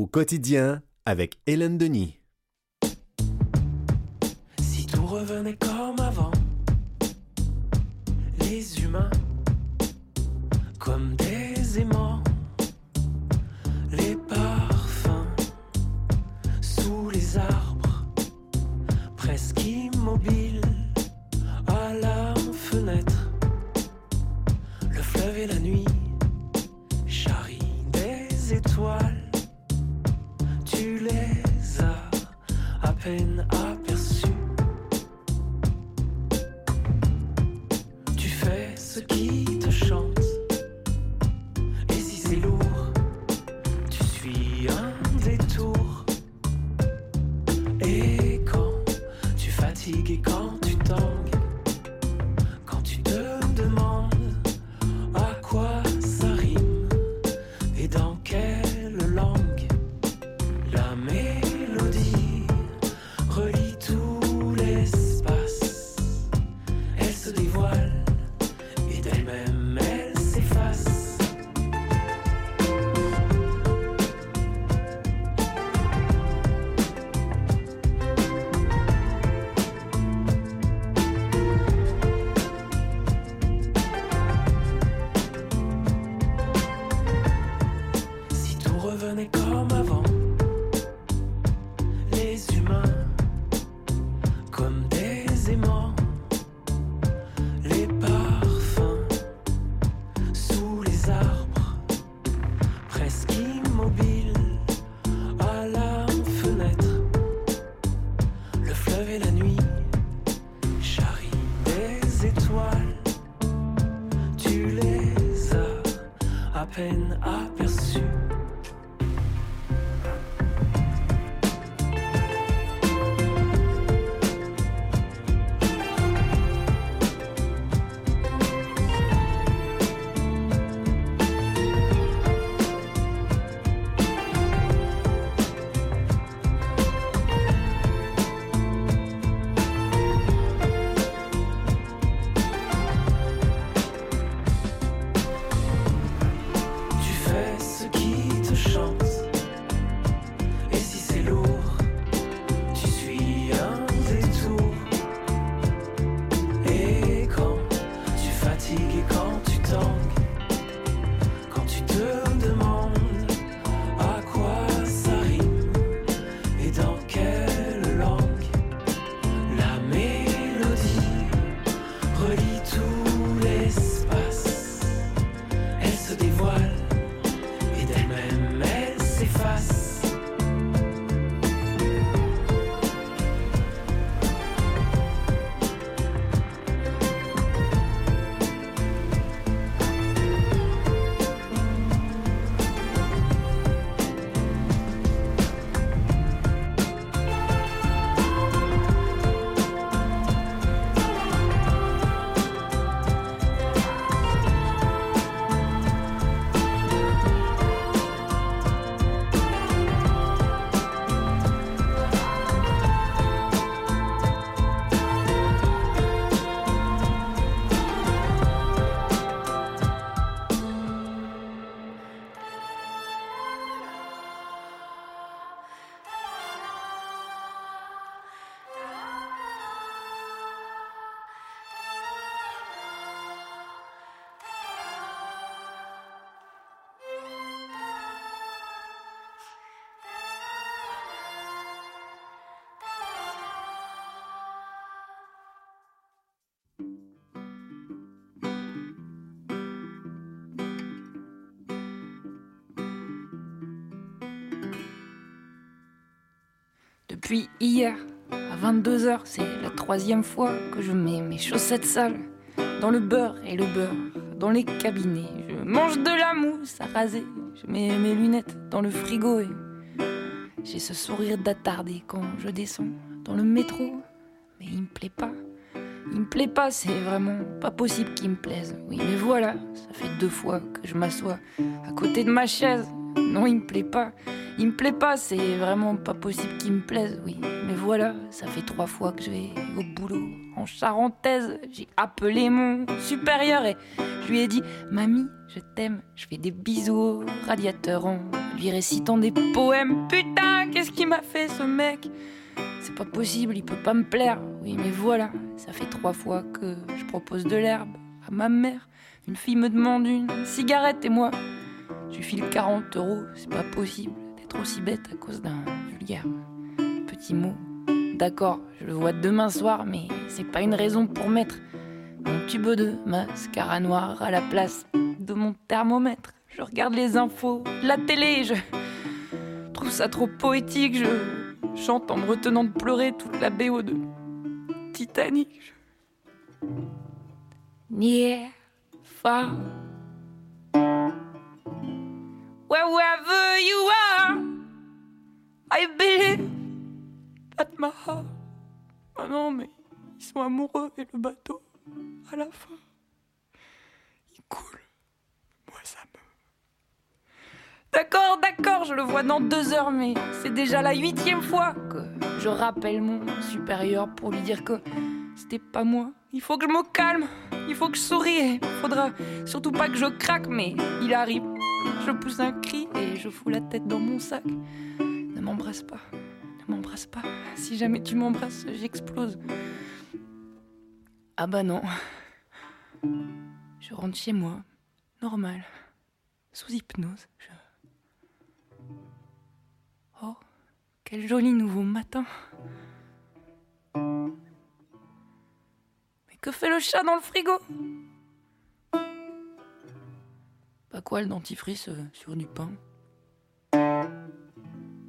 quotidien avec Hélène Denis. Revenait comme avant, les humains comme des aimants, les parfums sous les arbres, presque immobiles Depuis hier, à 22h, c'est la troisième fois que je mets mes chaussettes sales dans le beurre et le beurre dans les cabinets. Je mange de la mousse à raser, je mets mes lunettes dans le frigo et j'ai ce sourire d'attardé quand je descends dans le métro. Mais il me plaît pas. Il me plaît pas, c'est vraiment pas possible qu'il me plaise. Oui, mais voilà, ça fait deux fois que je m'assois à côté de ma chaise. Non, il me plaît pas. Il me plaît pas, c'est vraiment pas possible qu'il me plaise. Oui, mais voilà, ça fait trois fois que je vais au boulot. En charentaise, j'ai appelé mon supérieur et je lui ai dit Mamie, je t'aime. Je fais des bisous au radiateur en lui récitant des poèmes. Putain, qu'est-ce qu'il m'a fait ce mec? C'est pas possible, il peut pas me plaire. Oui, mais voilà, ça fait trois fois que je propose de l'herbe à ma mère. Une fille me demande une cigarette et moi, je file 40 euros. C'est pas possible d'être aussi bête à cause d'un vulgaire petit mot. D'accord, je le vois demain soir, mais c'est pas une raison pour mettre mon tube de mascara noir à la place de mon thermomètre. Je regarde les infos, la télé, je trouve ça trop poétique. Je chante en me retenant de pleurer toute la BO de Titanic. Far, wherever you are, I believe at my heart. Ah non, mais ils sont amoureux et le bateau, à la fin, il coule. Moi, ça me. D'accord, d'accord, je le vois dans deux heures, mais c'est déjà la huitième fois que je rappelle mon supérieur pour lui dire que c'était pas moi. Il faut que je me calme, il faut que je sourie, et faudra surtout pas que je craque, mais il arrive. Je pousse un cri et je fous la tête dans mon sac. Ne m'embrasse pas, ne m'embrasse pas. Si jamais tu m'embrasses, j'explose. Ah bah non. Je rentre chez moi, normal, sous hypnose. Oh, quel joli nouveau matin. Que fait le chat dans le frigo? Pas quoi le dentifrice euh, sur du pain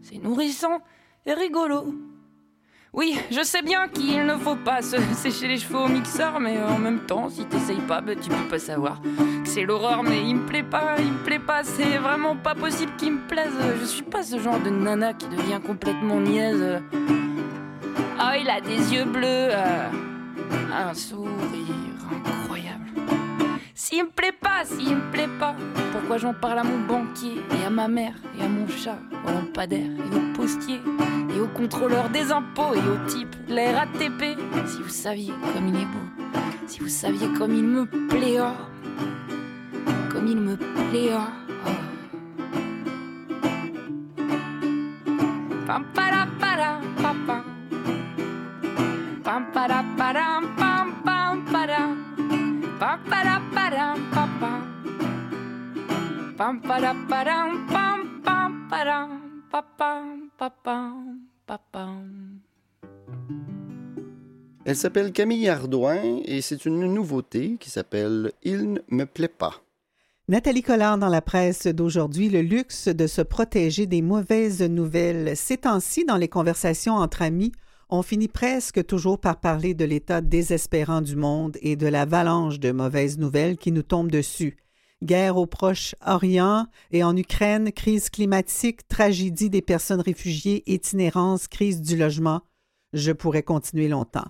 C'est nourrissant et rigolo. Oui, je sais bien qu'il ne faut pas se sécher les cheveux au mixeur, mais en même temps, si t'essayes pas, bah, tu peux pas savoir que c'est l'horreur, mais il me plaît pas, il me plaît pas, c'est vraiment pas possible qu'il me plaise. Je suis pas ce genre de nana qui devient complètement niaise. Ah, il a des yeux bleus, euh, un sourire incroyable. S'il me plaît pas, s'il me plaît pas, pourquoi j'en parle à mon banquier et à ma mère et à mon chat, au lampadaire et au postier et au contrôleur des impôts et au type de la Si vous saviez comme il est beau, si vous saviez comme il me plaît, comme il me plaît. Pam pam pam pam pam pam. Elle s'appelle Camille Ardouin et c'est une nouveauté qui s'appelle Il ne me plaît pas. Nathalie Collard dans la presse d'aujourd'hui, le luxe de se protéger des mauvaises nouvelles. Ces temps-ci, dans les conversations entre amis, on finit presque toujours par parler de l'état désespérant du monde et de l'avalanche de mauvaises nouvelles qui nous tombent dessus. Guerre au Proche-Orient et en Ukraine, crise climatique, tragédie des personnes réfugiées, itinérance, crise du logement. Je pourrais continuer longtemps.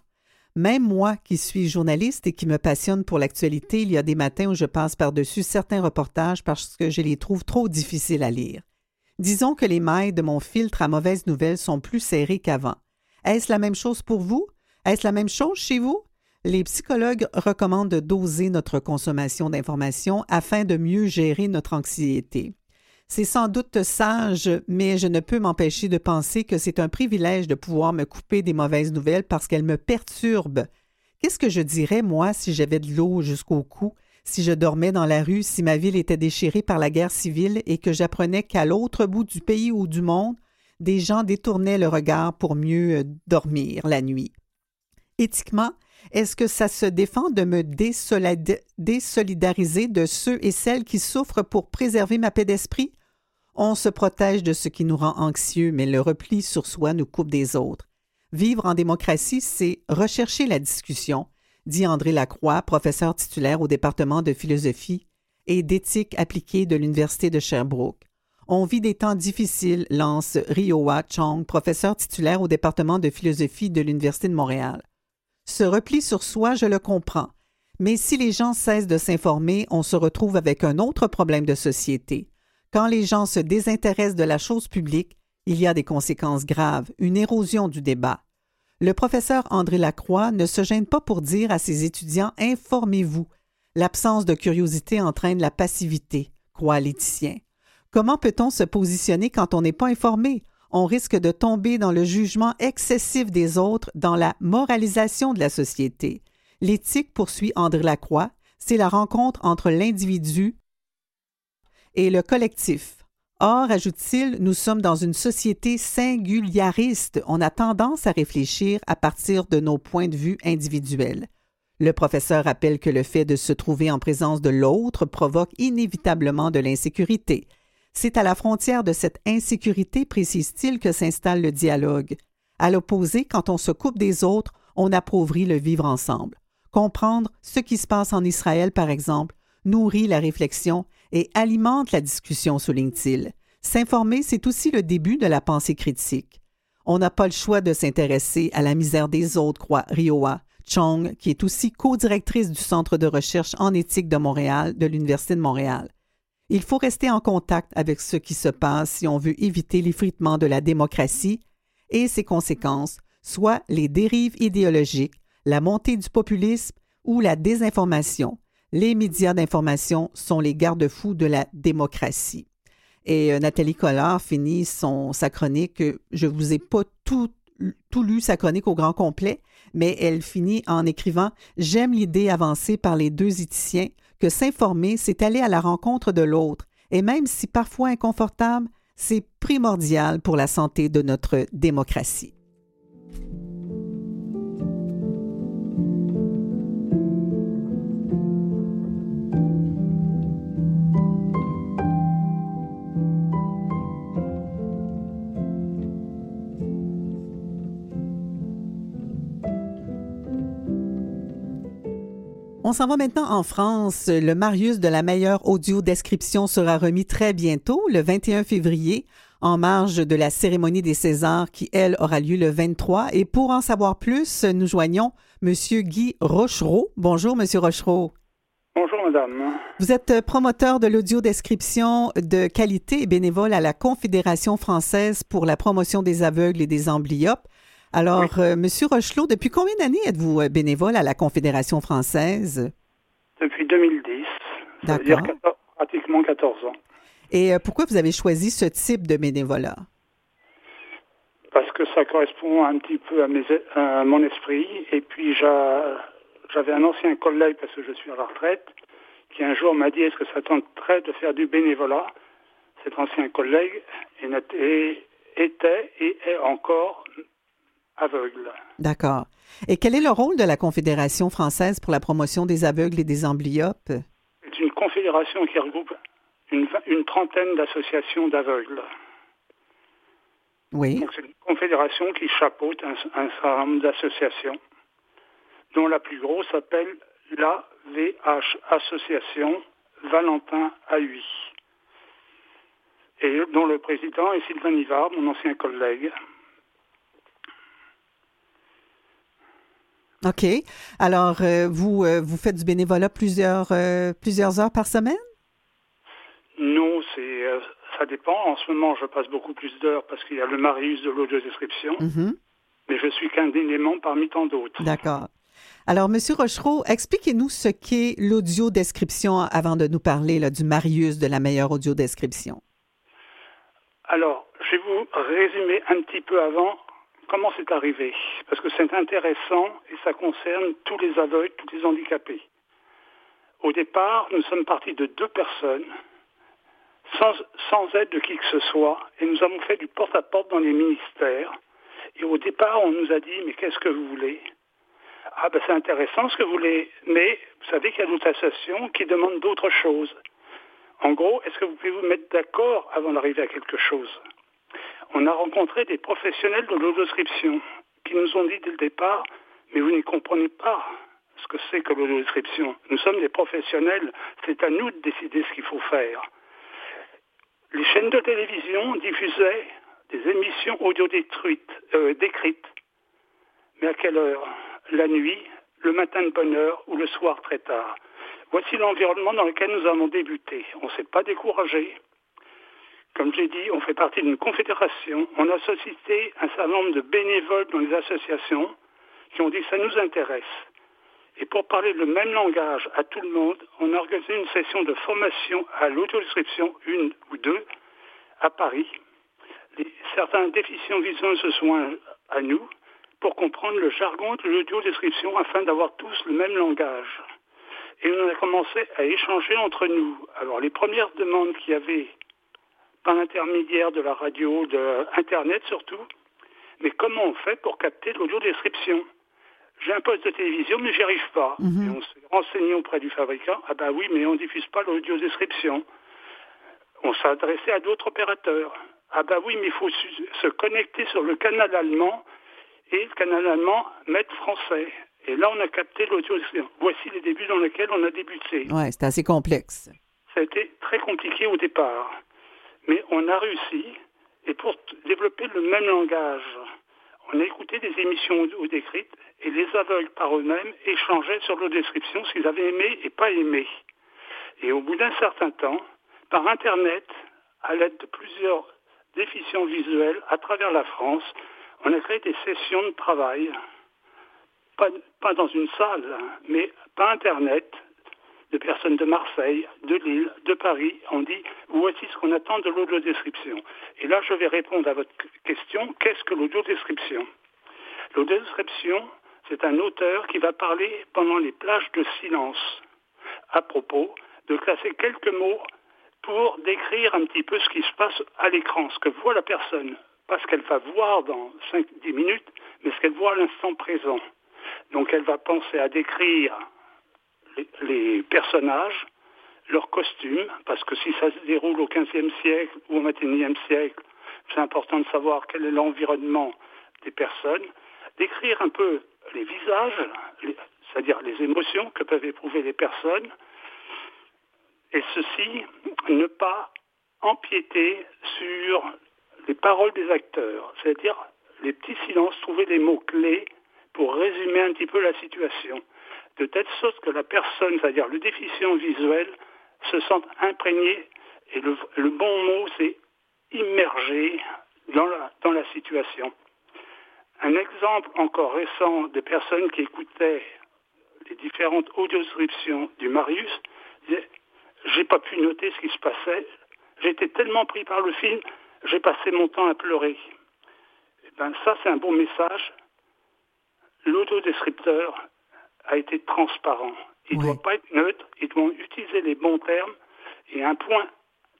Même moi qui suis journaliste et qui me passionne pour l'actualité, il y a des matins où je passe par-dessus certains reportages parce que je les trouve trop difficiles à lire. Disons que les mailles de mon filtre à mauvaises nouvelles sont plus serrées qu'avant. Est-ce la même chose pour vous? Est-ce la même chose chez vous? Les psychologues recommandent de doser notre consommation d'informations afin de mieux gérer notre anxiété. C'est sans doute sage, mais je ne peux m'empêcher de penser que c'est un privilège de pouvoir me couper des mauvaises nouvelles parce qu'elles me perturbent. Qu'est-ce que je dirais, moi, si j'avais de l'eau jusqu'au cou, si je dormais dans la rue, si ma ville était déchirée par la guerre civile et que j'apprenais qu'à l'autre bout du pays ou du monde, des gens détournaient le regard pour mieux euh, dormir la nuit? Éthiquement, est-ce que ça se défend de me désolid- désolidariser de ceux et celles qui souffrent pour préserver ma paix d'esprit? On se protège de ce qui nous rend anxieux, mais le repli sur soi nous coupe des autres. Vivre en démocratie, c'est rechercher la discussion, dit André Lacroix, professeur titulaire au département de philosophie et d'éthique appliquée de l'Université de Sherbrooke. On vit des temps difficiles, lance Rioa Chong, professeur titulaire au département de philosophie de l'Université de Montréal. Ce repli sur soi, je le comprends. Mais si les gens cessent de s'informer, on se retrouve avec un autre problème de société. Quand les gens se désintéressent de la chose publique, il y a des conséquences graves, une érosion du débat. Le professeur André Lacroix ne se gêne pas pour dire à ses étudiants Informez-vous. L'absence de curiosité entraîne la passivité, croit Léticien. Comment peut-on se positionner quand on n'est pas informé? On risque de tomber dans le jugement excessif des autres, dans la moralisation de la société. L'éthique, poursuit André Lacroix, c'est la rencontre entre l'individu et le collectif. Or, ajoute-t-il, nous sommes dans une société singuliariste. On a tendance à réfléchir à partir de nos points de vue individuels. Le professeur rappelle que le fait de se trouver en présence de l'autre provoque inévitablement de l'insécurité. C'est à la frontière de cette insécurité, précise-t-il, que s'installe le dialogue. À l'opposé, quand on se coupe des autres, on appauvrit le vivre ensemble. Comprendre ce qui se passe en Israël, par exemple, nourrit la réflexion et alimente la discussion, souligne-t-il. S'informer, c'est aussi le début de la pensée critique. On n'a pas le choix de s'intéresser à la misère des autres, croit Rioa Chong, qui est aussi co-directrice du Centre de recherche en éthique de Montréal, de l'Université de Montréal. Il faut rester en contact avec ce qui se passe si on veut éviter l'effritement de la démocratie et ses conséquences, soit les dérives idéologiques, la montée du populisme ou la désinformation. Les médias d'information sont les garde-fous de la démocratie. Et euh, Nathalie Collard finit son, sa chronique. euh, Je ne vous ai pas tout, tout lu sa chronique au grand complet, mais elle finit en écrivant J'aime l'idée avancée par les deux éthiciens que s'informer, c'est aller à la rencontre de l'autre, et même si parfois inconfortable, C'est primordial pour la santé de notre démocratie. On s'en va maintenant en France. Le Marius de la meilleure audio description sera remis très bientôt, le 21 février, en marge de la cérémonie des Césars qui, elle, aura lieu le 23. Et pour en savoir plus, nous joignons M. Guy Rochereau. Bonjour, M. Rochereau. Bonjour, madame. Vous êtes promoteur de l'audio-description de qualité et bénévole à la Confédération française pour la promotion des aveugles et des amblyopes. Alors, euh, Monsieur Rochelot, depuis combien d'années êtes-vous euh, bénévole à la Confédération française? Depuis 2010. Ça veut dire D'accord. 14 pratiquement 14 ans. Et euh, pourquoi vous avez choisi ce type de bénévolat? Parce que ça correspond un petit peu à, mes, à mon esprit. Et puis, j'a- j'avais un ancien collègue, parce que je suis à la retraite, qui un jour m'a dit est-ce que ça tenterait de faire du bénévolat? Cet ancien collègue était et est encore D'accord. Et quel est le rôle de la Confédération française pour la promotion des aveugles et des amblyopes? C'est une confédération qui regroupe une, trentaine d'associations d'aveugles. Oui. Donc c'est une confédération qui chapeaute un, un certain nombre d'associations, dont la plus grosse s'appelle l'AVH Association Valentin AUI, et dont le président est Sylvain Nivard, mon ancien collègue. OK. Alors, euh, vous, euh, vous faites du bénévolat plusieurs, euh, plusieurs heures par semaine? Non, c'est euh, ça dépend. En ce moment, je passe beaucoup plus d'heures parce qu'il y a le Marius de l'audiodescription, Mhm. mais je suis qu'un élément parmi tant d'autres. D'accord. Alors, Monsieur Rochereau, expliquez-nous ce qu'est l'audio-description avant de nous parler là, du Marius de la meilleure audio-description. Alors, je vais vous résumer un petit peu avant comment c'est arrivé, parce que c'est intéressant et ça concerne tous les aveugles, tous les handicapés. Au départ, nous sommes partis de deux personnes, sans, sans aide de qui que ce soit, et nous avons fait du porte-à-porte dans les ministères. Et au départ, on nous a dit, mais qu'est-ce que vous voulez? Ah ben c'est intéressant ce que vous voulez, mais vous savez qu'il y a d'autres associations qui demandent d'autres choses. En gros, est-ce que vous pouvez vous mettre d'accord avant d'arriver à quelque chose? On a rencontré des professionnels de l'audoscription qui nous ont dit dès le départ, mais vous ne comprenez pas ce que c'est que l'audoscription. Nous sommes des professionnels, c'est à nous de décider ce qu'il faut faire. Les chaînes de télévision diffusaient des émissions audio détruites, euh, décrites. Mais à quelle heure? La nuit, le matin de bonne heure ou le soir très tard? Voici l'environnement dans lequel nous avons débuté. On ne s'est pas découragé. Comme j'ai dit, on fait partie d'une confédération. On a sollicité un certain nombre de bénévoles dans les associations qui ont dit ça nous intéresse. Et pour parler le même langage à tout le monde, on a organisé une session de formation à l'autodescription, une ou deux, à Paris. Certains déficients visuels se sont à nous pour comprendre le jargon de l'audiodescription afin d'avoir tous le même langage. Et on a commencé à échanger entre nous. Alors les premières demandes qu'il y avait par l'intermédiaire de la radio, de Internet surtout, mais comment on fait pour capter l'audiodescription? J'ai un poste de télévision, mais j'y arrive pas. Et on s'est renseigné auprès du fabricant. Ah ben oui, mais on diffuse pas l'audiodescription. On s'est adressé à d'autres opérateurs. Ah ben oui, mais il faut se connecter sur le canal allemand et le canal allemand mettre français. Et là, on a capté l'audiodescription. Voici les débuts dans lesquels on a débuté. Oui, c'est assez complexe. Ça a été très compliqué au départ. Mais on a réussi. Et pour développer le même langage, on a écouté des émissions audio décrites et les aveugles par eux-mêmes échangeaient sur leur description ce qu'ils avaient aimé et pas aimé. Et au bout d'un certain temps, par Internet, à l'aide de plusieurs déficients visuels à travers la France, on a créé des sessions de travail, pas, pas dans une salle, hein, mais par Internet, de personnes de Marseille, de Lille, de Paris. On dit, voici ce qu'on attend de l'audiodescription. Et là, je vais répondre à votre question, qu'est-ce que l'audiodescription? L'audiodescription, c'est un auteur qui va parler pendant les plages de silence à propos de classer quelques mots pour décrire un petit peu ce qui se passe à l'écran, ce que voit la personne. Pas ce qu'elle va voir dans 5-10 minutes, mais ce qu'elle voit à l'instant présent. Donc elle va penser à décrire les, personnages, leurs costumes, parce que si ça se déroule au XVe siècle ou au XXIe siècle, c'est important de savoir quel est l'environnement des personnes, décrire un peu les visages, c'est-à-dire les émotions que peuvent éprouver les personnes, et ceci, ne pas empiéter sur les paroles des acteurs, c'est-à-dire les petits silences, trouver les mots-clés pour résumer un petit peu la situation, de telle sorte que la personne, c'est-à-dire le déficient visuel, se sente imprégné, et le, bon mot, c'est immergé dans la, dans la situation. Un exemple encore récent de personnes qui écoutaient les différentes audiodescriptions du Marius j'ai pas pu noter ce qui se passait. J'étais tellement pris par le film, j'ai passé mon temps à pleurer. Eh ben, ça, c'est un bon message. L'autodescripteur a été transparent. Il ne doit pas être neutre, il doit utiliser les bons termes. Et un point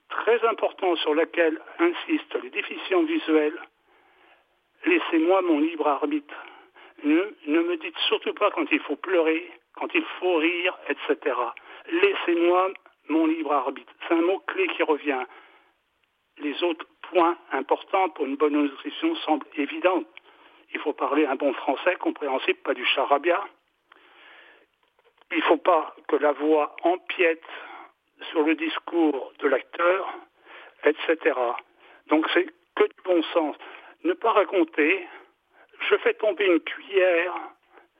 très important sur lequel insistent les déficients visuels, laissez-moi mon libre arbitre. Ne, ne me dites surtout pas quand il faut pleurer, quand il faut rire, etc. Laissez-moi mon libre arbitre. C'est un mot-clé qui revient. Les autres points importants pour une bonne nutrition semblent évidents. Il faut parler un bon français compréhensible, pas du charabia. Il ne faut pas que la voix empiète sur le discours de l'acteur, etc. Donc c'est que du bon sens. Ne pas raconter, je fais tomber une cuillère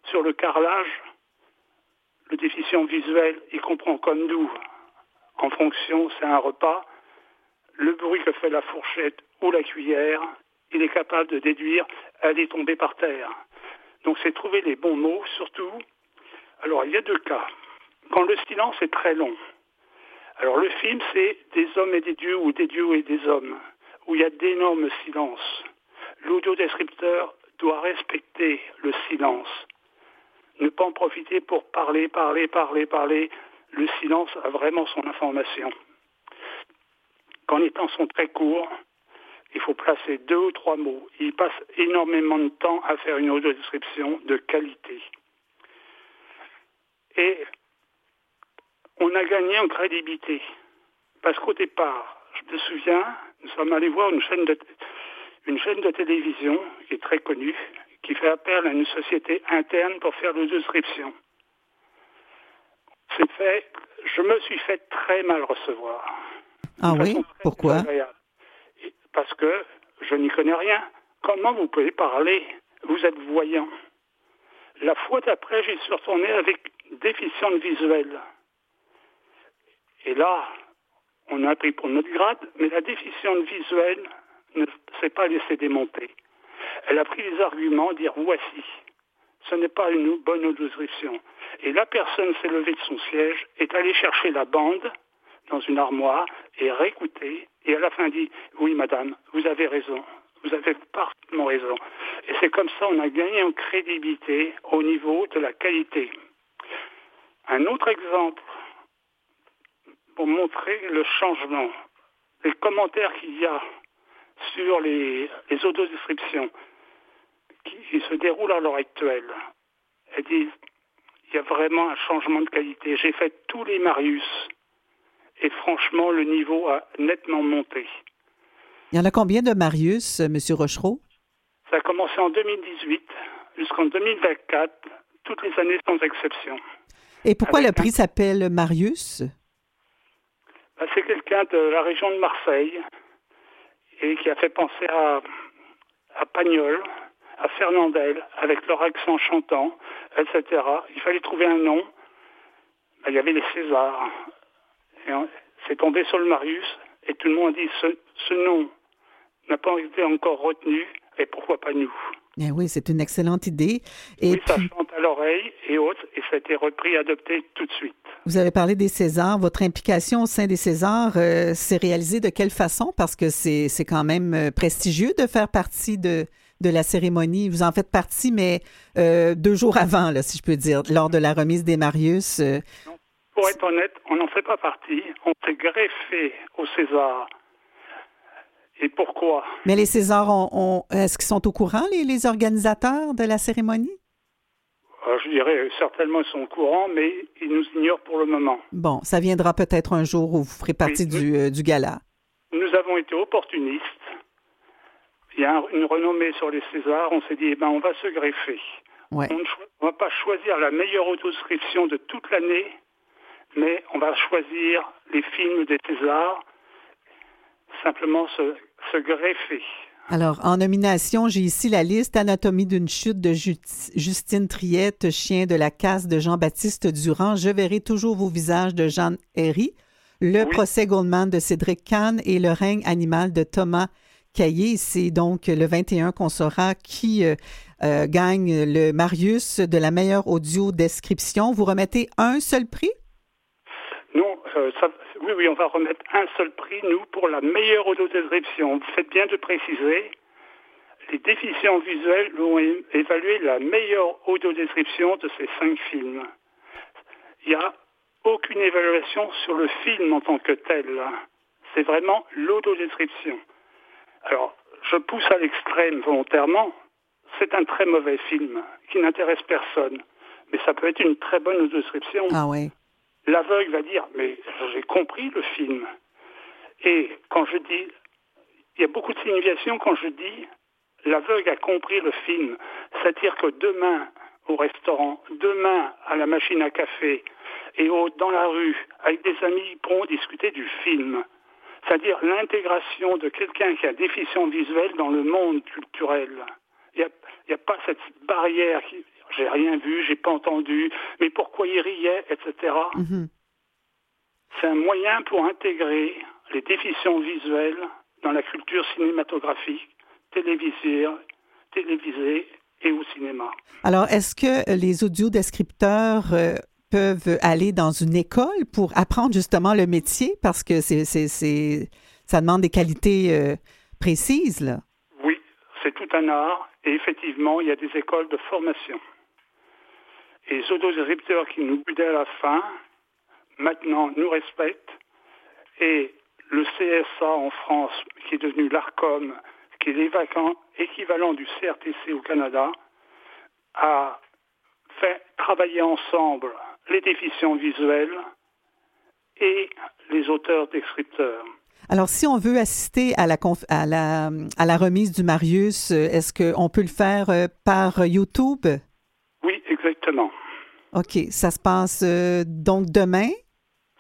sur le carrelage, le déficient visuel, il comprend comme nous, en fonction, c'est un repas, le bruit que fait la fourchette ou la cuillère, il est capable de déduire, elle est tombée par terre. Donc c'est trouver les bons mots, surtout. Alors il y a deux cas. Quand le silence est très long. Alors le film, c'est des hommes et des dieux ou des dieux et des hommes, où il y a d'énormes silences. L'audiodescripteur doit respecter le silence. Ne pas en profiter pour parler, parler, parler, parler. Le silence a vraiment son information. Quand les temps sont très courts, il faut placer deux ou trois mots. Il passe énormément de temps à faire une audiodescription de qualité. Et on a gagné en crédibilité. Parce qu'au départ, je me souviens, nous sommes allés voir une chaîne de, une chaîne de télévision qui est très connue, qui fait appel à une société interne pour faire l'audiodescription. C'est fait, je me suis fait très mal recevoir. Ah oui? Pourquoi? Parce que je n'y connais rien. Comment vous pouvez parler? Vous êtes voyant. La fois d'après, j'y suis retourné avec déficiente visuelle. Et là, on a pris pour notre grade, mais la déficiente visuelle ne s'est pas laissée démonter. Elle a pris les arguments, dire voici. Ce n'est pas une bonne audiodescription. Et la personne s'est levée de son siège, est allée chercher la bande dans une armoire et réécouter. Et à la fin dit, oui madame, vous avez raison. Vous avez parfaitement raison. Et c'est comme ça on a gagné en crédibilité au niveau de la qualité. Un autre exemple pour montrer le changement, les commentaires qu'il y a sur les, les autodescriptions qui, qui se déroulent à l'heure actuelle. Elles disent, il y a vraiment un changement de qualité. J'ai fait tous les Marius et franchement, le niveau a nettement monté. Il y en a combien de Marius, euh, Monsieur Rochereau? Ça a commencé en 2018 jusqu'en 2024, toutes les années sans exception. Et pourquoi le prix s'appelle Marius? Ben, C'est quelqu'un de la région de Marseille et qui a fait penser à, à Pagnol, à Fernandel, avec leur accent chantant, etc. Il fallait trouver un nom. Ben, il y avait les Césars. Et c'est tombé sur le Marius et tout le monde a dit ce, ce nom n'a pas été encore retenu et pourquoi pas nous? Eh oui, c'est une excellente idée. Et Oui, ça chante à l'oreille et autres et ça a été repris, adopté tout de suite. Vous avez parlé des Césars. Votre implication au sein des Césars euh, s'est réalisée de quelle façon? Parce que c'est c'est quand même euh, prestigieux de faire partie de, de la cérémonie. Vous en faites partie, mais euh, deux jours avant, là, si je peux dire, lors de la remise des Marius. euh, pour être honnête, on n'en fait pas partie. On s'est greffé au César. Et pourquoi? Mais les Césars, ont- ont- est-ce qu'ils sont au courant, les, les organisateurs de la cérémonie? Je dirais certainement ils sont au courant, mais ils nous ignorent pour le moment. Bon, ça viendra peut-être un jour où vous ferez partie du, euh, du gala. Nous avons été opportunistes. Il y a un- une renommée sur les Césars. On s'est dit, eh ben, on va se greffer. Ouais. On ne va pas choisir la meilleure autoscription de toute l'année, mais on va choisir les films des Césars, simplement se, se greffer. Alors, en nomination, j'ai ici la liste Anatomie d'une chute de Ju- Justine Triette, Chien de la casse de Jean-Baptiste Durand, Je verrai toujours vos visages de Jeanne Herry, Le procès Goldman de Cédric Kahn et Le règne animal de Thomas Caillé. C'est donc le 21 qu'on saura qui euh, euh, gagne le Marius de la meilleure audio description. Vous remettez un seul prix? Non, euh, ça- oui, oui, on va remettre un seul prix, nous, pour la meilleure autodescription. Vous faites bien de préciser. Les déficients visuels vont é- évaluer la meilleure autodescription de ces cinq films. Il n'y a aucune évaluation sur le film en tant que tel. C'est vraiment l'autodescription. Alors, je pousse à l'extrême volontairement. C'est un très mauvais film qui n'intéresse personne. Mais ça peut être une très bonne autodescription. Ah oui. L'aveugle va dire, mais j'ai compris le film. Et quand je dis, il y a beaucoup de signification quand je dis, l'aveugle a compris le film. C'est-à-dire que demain, au restaurant, demain, à la machine à café, et au- dans la rue, avec des amis, ils pourront discuter du film. C'est-à-dire l'intégration de quelqu'un qui a déficience visuelle dans le monde culturel. Il n'y a, a pas cette barrière qui, j'ai rien vu, j'ai pas entendu, mais pourquoi il riait, etc. Mhm. C'est un moyen pour intégrer les déficients visuels dans la culture cinématographique, télévisée, télévisée et au cinéma. Alors, est-ce que les audiodescripteurs euh, peuvent aller dans une école pour apprendre justement le métier? Parce que c'est- ça demande des qualités euh, précises, là. Oui, c'est tout un art et effectivement, il y a des écoles de formation. Les autodescripteurs qui nous budaient à la fin, maintenant nous respectent et le CSA en France, qui est devenu l'ARCOM, qui est l'évacuant- équivalent du CRTC au Canada, a fait travailler ensemble les déficients visuels et les auteurs descripteurs. Alors, si on veut assister à la, conf- à la, à la remise du Marius, euh, est-ce qu'on peut le faire euh, par YouTube? Exactement. OK. Ça se passe euh, donc demain?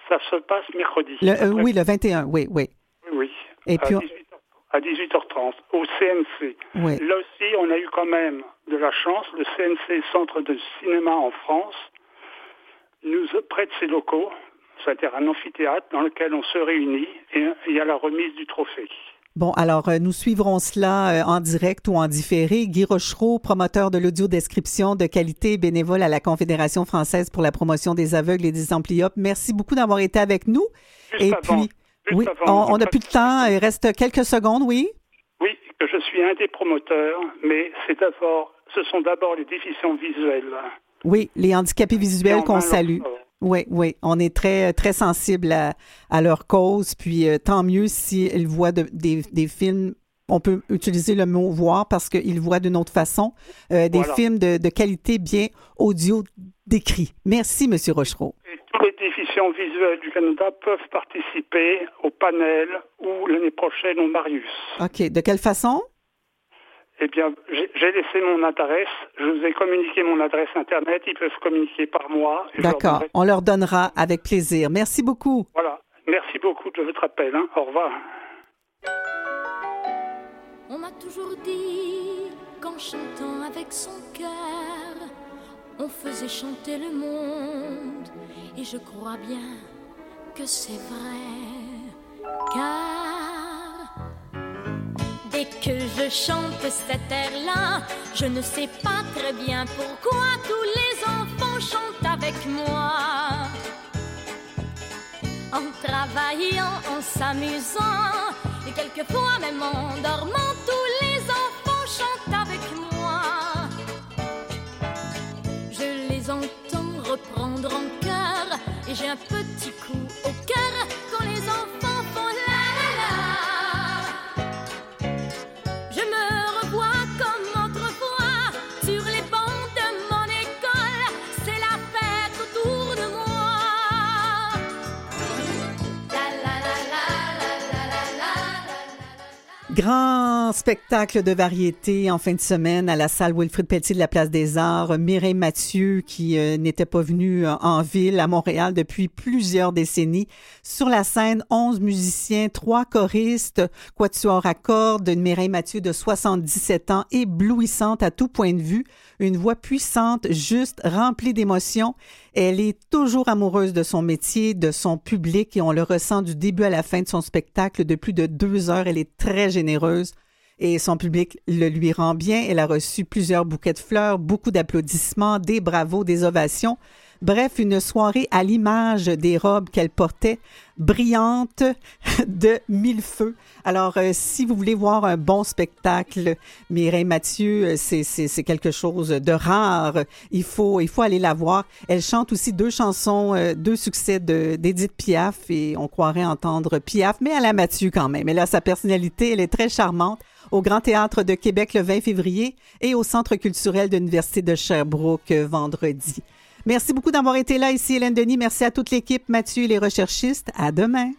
Ça se passe mercredi. Le, euh, oui, le 21, oui, oui. Oui, oui. Et à, puis on- 18h, à 18h30, au CNC. Oui. Là aussi, on a eu quand même de la chance. Le CNC, Centre de cinéma en France, nous prête ses locaux, c'est-à-dire un amphithéâtre dans lequel on se réunit et il y a la remise du trophée. Bon, alors euh, nous suivrons cela euh, en direct ou en différé. Guy Rochereau, promoteur de l'audio-description de qualité bénévole à la Confédération française pour la promotion des aveugles et des amblyopes, merci beaucoup d'avoir été avec nous. Juste et avant, puis, oui, avant, on n'a plus de temps, il reste quelques secondes, oui? Oui, que je suis un des promoteurs, mais c'est d'abord, ce sont d'abord les déficients visuels. Oui, les handicapés visuels qu'on salue. Oui, oui, on est très, très sensible à, à leur cause, puis euh, tant mieux s'ils voient de- des, des films, on peut utiliser le mot voir parce qu'ils voient d'une autre façon, euh, des Voilà. films de, de qualité bien audio décrits. Merci, Monsieur Rochereau. Tous les déficients visuels du Canada peuvent participer au panel ou l'année prochaine au Marius. OK, de quelle façon? Eh bien, j'ai laissé mon adresse, je vous ai communiqué mon adresse Internet, ils peuvent communiquer par moi. D'accord, donnerai- on leur donnera avec plaisir. Merci beaucoup. Voilà. Merci beaucoup de votre appel. hein. Au revoir. On m'a toujours dit qu'en chantant avec son cœur, on faisait chanter le monde. Et je crois bien que c'est vrai. Car dès que je chante cet air-là, je ne sais pas très bien pourquoi tous les enfants chantent avec moi. En travaillant, en s'amusant, et quelquefois même en dormant, tous les enfants chantent avec moi. Je les entends reprendre en chœur, Et j'ai un petit coup Grand spectacle de variété en fin de semaine à la salle Wilfrid Pelletier de la Place des Arts. Mireille Mathieu, qui euh, n'était pas venue euh, en ville à Montréal depuis plusieurs décennies. Sur la scène, 11 musiciens, trois choristes, quatuor à cordes, une Mireille Mathieu de 77 ans, éblouissante à tout point de vue, une voix puissante, juste, remplie d'émotions. Elle est toujours amoureuse de son métier, de son public et on le ressent du début à la fin de son spectacle de plus de deux heures. Elle est très généreuse et son public le lui rend bien. Elle a reçu plusieurs bouquets de fleurs, beaucoup d'applaudissements, des bravos, des ovations. Bref, une soirée à l'image des robes qu'elle portait, brillante de mille feux. Alors, euh, si vous voulez voir un bon spectacle, Mireille Mathieu, euh, c'est, quelque chose de rare. Il faut, il faut aller la voir. Elle chante aussi deux chansons, euh, deux succès de, d'Edith Piaf et on croirait entendre Piaf, mais à la Mathieu quand même. Elle a sa personnalité, elle est très charmante au Grand Théâtre de Québec le 20 février et au Centre culturel de l'Université de Sherbrooke vendredi. Merci beaucoup d'avoir été là ici, Hélène Denis. Merci à toute l'équipe, Mathieu et les recherchistes. À demain.